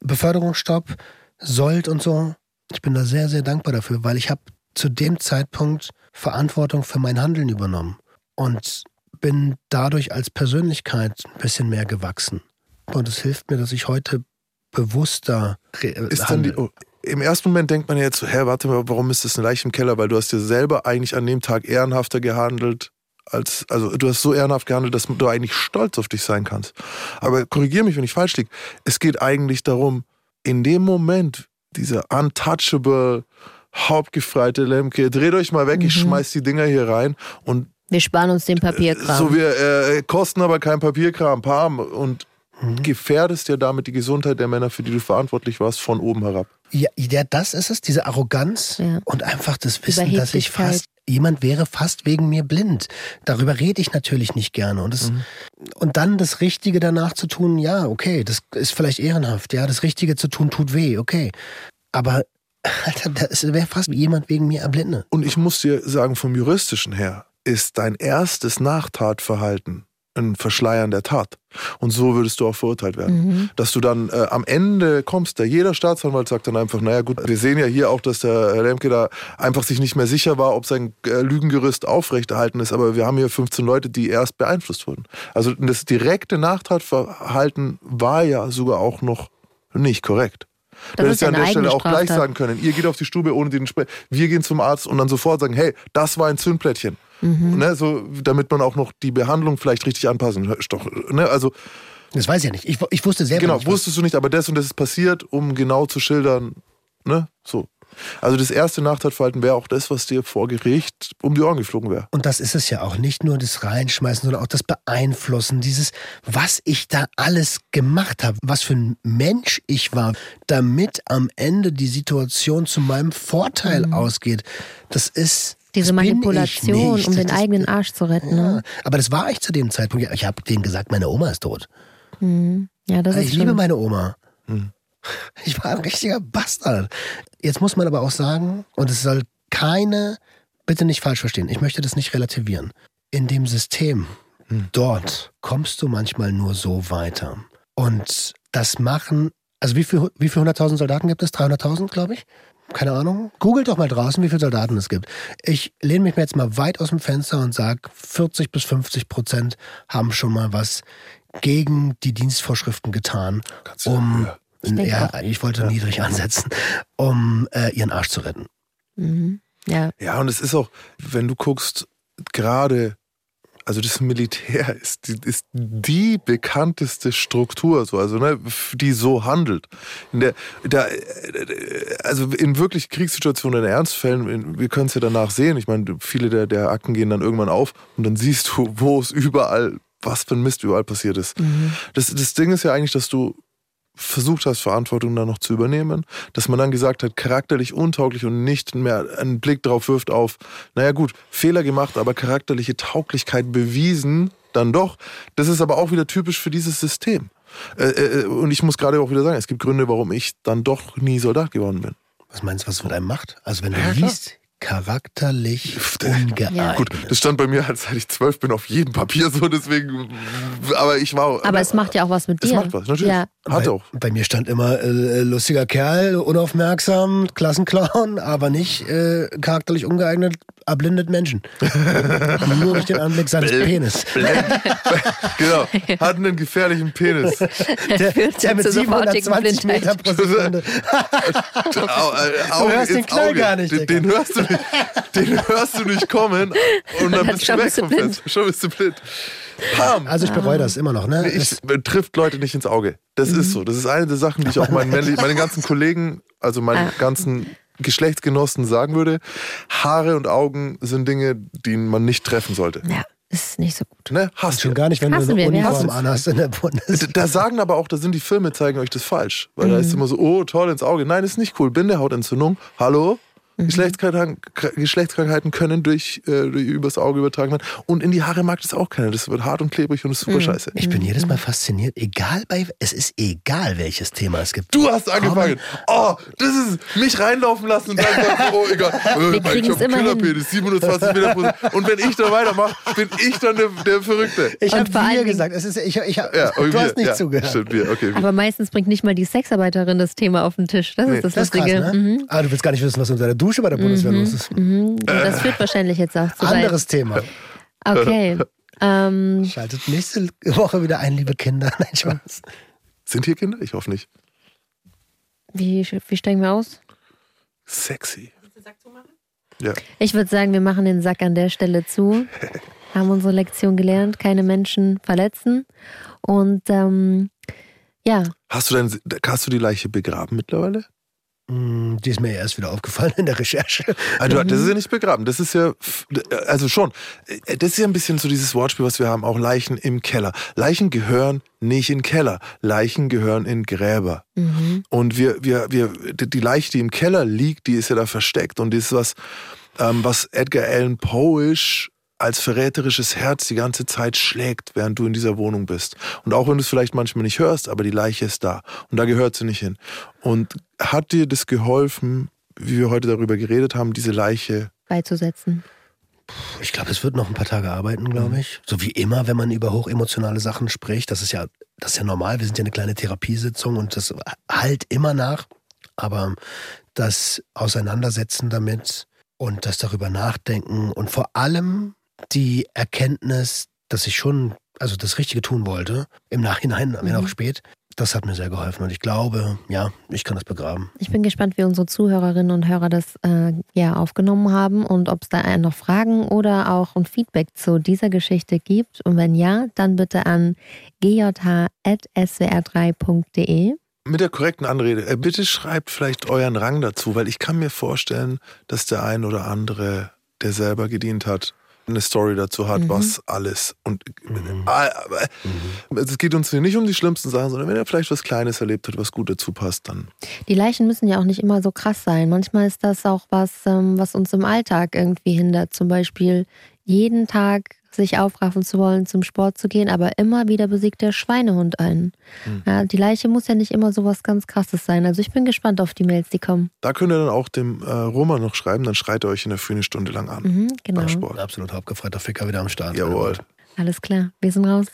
Beförderungsstopp, Sold und so. Ich bin da sehr, sehr dankbar dafür, weil ich habe zu dem Zeitpunkt Verantwortung für mein Handeln übernommen und bin dadurch als Persönlichkeit ein bisschen mehr gewachsen. Und es hilft mir, dass ich heute bewusster ist dann die, oh, Im ersten Moment denkt man jetzt so, hä, warte mal, warum ist das eine Leiche im Keller? Weil du hast dir selber eigentlich an dem Tag ehrenhafter gehandelt als, also du hast so ehrenhaft gehandelt, dass du eigentlich stolz auf dich sein kannst. Aber korrigier mich, wenn ich falsch liege. Es geht eigentlich darum, in dem Moment, dieser untouchable, hauptgefreite Lemke, dreht euch mal weg, mhm. ich schmeiß die Dinger hier rein und wir sparen uns den Papierkram. So, wir äh, kosten aber kein Papierkram, Pam. Und mhm. gefährdest ja damit die Gesundheit der Männer, für die du verantwortlich warst, von oben herab. Ja, ja das ist es, diese Arroganz ja. und einfach das Wissen, dass ich fast jemand wäre fast wegen mir blind. Darüber rede ich natürlich nicht gerne. Und, das, mhm. und dann das Richtige danach zu tun, ja, okay, das ist vielleicht ehrenhaft. Ja, das Richtige zu tun tut weh, okay. Aber Alter, das wäre fast jemand wegen mir erblindet. Und ich muss dir sagen, vom juristischen her ist dein erstes Nachtatverhalten ein Verschleiern der Tat. Und so würdest du auch verurteilt werden. Mhm. Dass du dann äh, am Ende kommst, da jeder Staatsanwalt sagt dann einfach, naja gut, wir sehen ja hier auch, dass der Herr Lemke da einfach sich nicht mehr sicher war, ob sein äh, Lügengerüst aufrechterhalten ist, aber wir haben hier 15 Leute, die erst beeinflusst wurden. Also das direkte Nachtatverhalten war ja sogar auch noch nicht korrekt. Das hättest ja an der Stelle auch gleich sagen können, ihr geht auf die Stube ohne den Spray, wir gehen zum Arzt und dann sofort sagen, hey, das war ein Zündplättchen. Mhm. Ne, so, damit man auch noch die Behandlung vielleicht richtig anpassen. Doch, ne, also, das weiß ich ja nicht. Ich, ich wusste selber genau, nicht. Genau, wusstest du nicht, aber das und das ist passiert, um genau zu schildern. Ne? So. Also das erste Nachtatverhalten wäre auch das, was dir vor Gericht um die Ohren geflogen wäre. Und das ist es ja auch. Nicht nur das Reinschmeißen, sondern auch das Beeinflussen. Dieses, was ich da alles gemacht habe, was für ein Mensch ich war, damit am Ende die Situation zu meinem Vorteil Mhm. ausgeht. Das ist. Diese ich Manipulation, nicht. um den eigenen Arsch zu retten. Ja, Ne? aber das war ich zu dem Zeitpunkt. Ich habe denen gesagt, meine Oma ist tot. Mhm. Ja, das ich ist liebe schon. meine Oma. Hm. Ich war ein richtiger Bastard. Jetzt muss man aber auch sagen, und es soll keine, bitte nicht falsch verstehen, ich möchte das nicht relativieren. In dem System, Hm. dort kommst du manchmal nur so weiter. Und das machen, also wie viel, wie viel 100.000 Soldaten gibt es? 300.000, glaube ich? Keine Ahnung. Googelt doch mal draußen, wie viele Soldaten es gibt. Ich lehne mich mir jetzt mal weit aus dem Fenster und sage, 40 bis 50 Prozent haben schon mal was gegen die Dienstvorschriften getan, um, ja. Ich ja, ich wollte niedrig ansetzen, um äh, ihren Arsch zu retten. Mhm. Ja, Ja, und es ist auch, wenn du guckst, gerade, also das Militär ist die, ist die bekannteste Struktur, so, also, ne, die so handelt. In der, da, äh, also in wirklich Kriegssituationen, in Ernstfällen, in, wir können es ja danach sehen. Ich meine, viele der, der Akten gehen dann irgendwann auf und dann siehst du, wo es überall, was für ein Mist überall passiert ist. Das, das Ding ist ja eigentlich, dass du versucht hast, Verantwortung da noch zu übernehmen, dass man dann gesagt hat, charakterlich untauglich und nicht mehr einen Blick drauf wirft auf, naja gut, Fehler gemacht, aber charakterliche Tauglichkeit bewiesen, dann doch. Das ist aber auch wieder typisch für dieses System. Äh, äh, und ich muss gerade auch wieder sagen, es gibt Gründe, warum ich dann doch nie Soldat geworden bin. Was meinst du, was es mit einem macht? Also wenn du Ja, liest, charakterlich ungeeignet. Ja. Gut, das stand bei mir, als seit ich zwölf bin, auf jedem Papier so, deswegen, aber ich war... aber es macht ja auch was mit es dir. macht was, natürlich. Ja, Hat bei, auch. Bei mir stand immer äh, lustiger Kerl, unaufmerksam, Klassenclown, aber nicht äh, charakterlich ungeeignet, erblindet Menschen. Nur durch den Anblick seines Penis. genau, hat einen gefährlichen Penis. Der, der mit zu sofortigen 720 Meter pro Sekunde. Au, äh, Augen hörst den Knall gar nicht, Den, den, hörst du nicht, den hörst du nicht kommen und dann bist du weg du vom blind. Fenster. Schon bist du blind. Pam! Also ich bereue das immer noch, ne? Ich trifft Leute nicht ins Auge. Das Mhm. ist so. Das ist eine der Sachen, die ich auch meinen, meinen ganzen Kollegen, also meinen Ah. ganzen Geschlechtsgenossen sagen würde. Haare und Augen sind Dinge, die man nicht treffen sollte. ja, ist nicht so gut. Ne? Hast Schon du. gar nicht, wenn Hassen du eine wir Uniform anhast in der Bundeswehr. Da sagen aber auch, da sind die Filme, zeigen euch das falsch. Weil da Mhm. ist immer so, oh, toll ins Auge. Nein, ist nicht cool. Bindehautentzündung. Hallo? Mhm. Geschlechtskrankheiten, Geschlechtskrankheiten können durch, äh, durch übers Auge übertragen werden. Und in die Haare mag das auch keiner. Das wird hart und klebrig und ist Mhm. super scheiße. Ich bin jedes Mal fasziniert, egal bei, es ist egal, welches Thema es gibt. Du hast angefangen. Oh, das ist mich reinlaufen lassen und dann sagst du, oh, egal. Äh, ich hab einen. Killerpenis, 720 Meter pro Sekunde. Und wenn ich dann weitermache, bin ich dann der, der Verrückte. Ich Und habe Dingen- gesagt, es ist, ich, ich, Ja, du okay, hast nicht ja, zugehört. Stimmt, wir, okay. Aber meistens bringt nicht mal die Sexarbeiterin das Thema auf den Tisch. Das Nee. ist das Das ist krass, Lustige. ne? Mhm. Ah, du willst gar nicht wissen, was unter der Dusche bei der Bundeswehr los ist. Mhm. Das führt wahrscheinlich jetzt auch zu weit. Anderes Thema. Okay. Ähm, Schaltet nächste Woche wieder ein, liebe Kinder. Nein, Spaß. Sind hier Kinder? Ich hoffe nicht. wie, wie steigen wir aus? Sexy. Ja. Ich würde sagen, wir machen den Sack an der Stelle zu. Haben unsere Lektion gelernt, keine Menschen verletzen. Und ähm, ja, Hast du, dein, hast du die Leiche begraben mittlerweile? Hm, Die ist mir erst wieder aufgefallen in der Recherche. Also, das ist ja nicht begraben. Das ist ja, also schon. Das ist ja ein bisschen so dieses Wortspiel, was wir haben, auch Leichen im Keller. Leichen gehören nicht in Keller. Leichen gehören in Gräber. mhm. Und wir, wir, wir, die Leiche, die im Keller liegt, die ist ja da versteckt. Und das ist was, ähm, was Edgar Allan Poeisch als verräterisches Herz die ganze Zeit schlägt, während du in dieser Wohnung bist. Und auch wenn du es vielleicht manchmal nicht hörst, aber die Leiche ist da. Und da gehört sie nicht hin. Und hat dir das geholfen, wie wir heute darüber geredet haben, diese Leiche? beizusetzen. Ich glaube, es wird noch ein paar Tage arbeiten, glaube ich. So wie immer, wenn man über hochemotionale Sachen spricht. Das ist ja, das ist ja normal. Wir sind ja eine kleine Therapiesitzung und das halt immer nach. Aber das Auseinandersetzen damit und das darüber nachdenken und vor allem die Erkenntnis, dass ich schon, also das Richtige tun wollte, im Nachhinein, wenn auch spät, das hat mir sehr geholfen. Und ich glaube, ja, ich kann das begraben. Ich bin gespannt, wie unsere Zuhörerinnen und Hörer das äh, ja aufgenommen haben und ob es da noch Fragen oder auch ein Feedback zu dieser Geschichte gibt. Und wenn ja, dann bitte an gj.swr3.de. mit der korrekten Anrede, äh, bitte schreibt vielleicht euren Rang dazu, weil ich kann mir vorstellen, dass der ein oder andere, der selber gedient hat, eine Story dazu hat, Mhm. was alles. Und Mhm. Ah, aber es geht uns hier nicht um die schlimmsten Sachen, sondern wenn er vielleicht was Kleines erlebt hat, was gut dazu passt, dann. Die Leichen müssen ja auch nicht immer so krass sein. Manchmal ist das auch was, ähm, was uns im Alltag irgendwie hindert. Zum Beispiel jeden Tag sich aufraffen zu wollen, zum Sport zu gehen, aber immer wieder besiegt der Schweinehund einen. Hm. Ja, die Leiche muss ja nicht immer so was ganz Krasses sein. Also ich bin gespannt auf die Mails, die kommen. Da könnt ihr dann auch dem äh, Roman noch schreiben, dann schreit er euch in der Früh eine Stunde lang an. Mhm, genau. Sport. Absolut abgefreiter Ficker wieder am Start. Jawohl. Alles klar. Wir sind raus.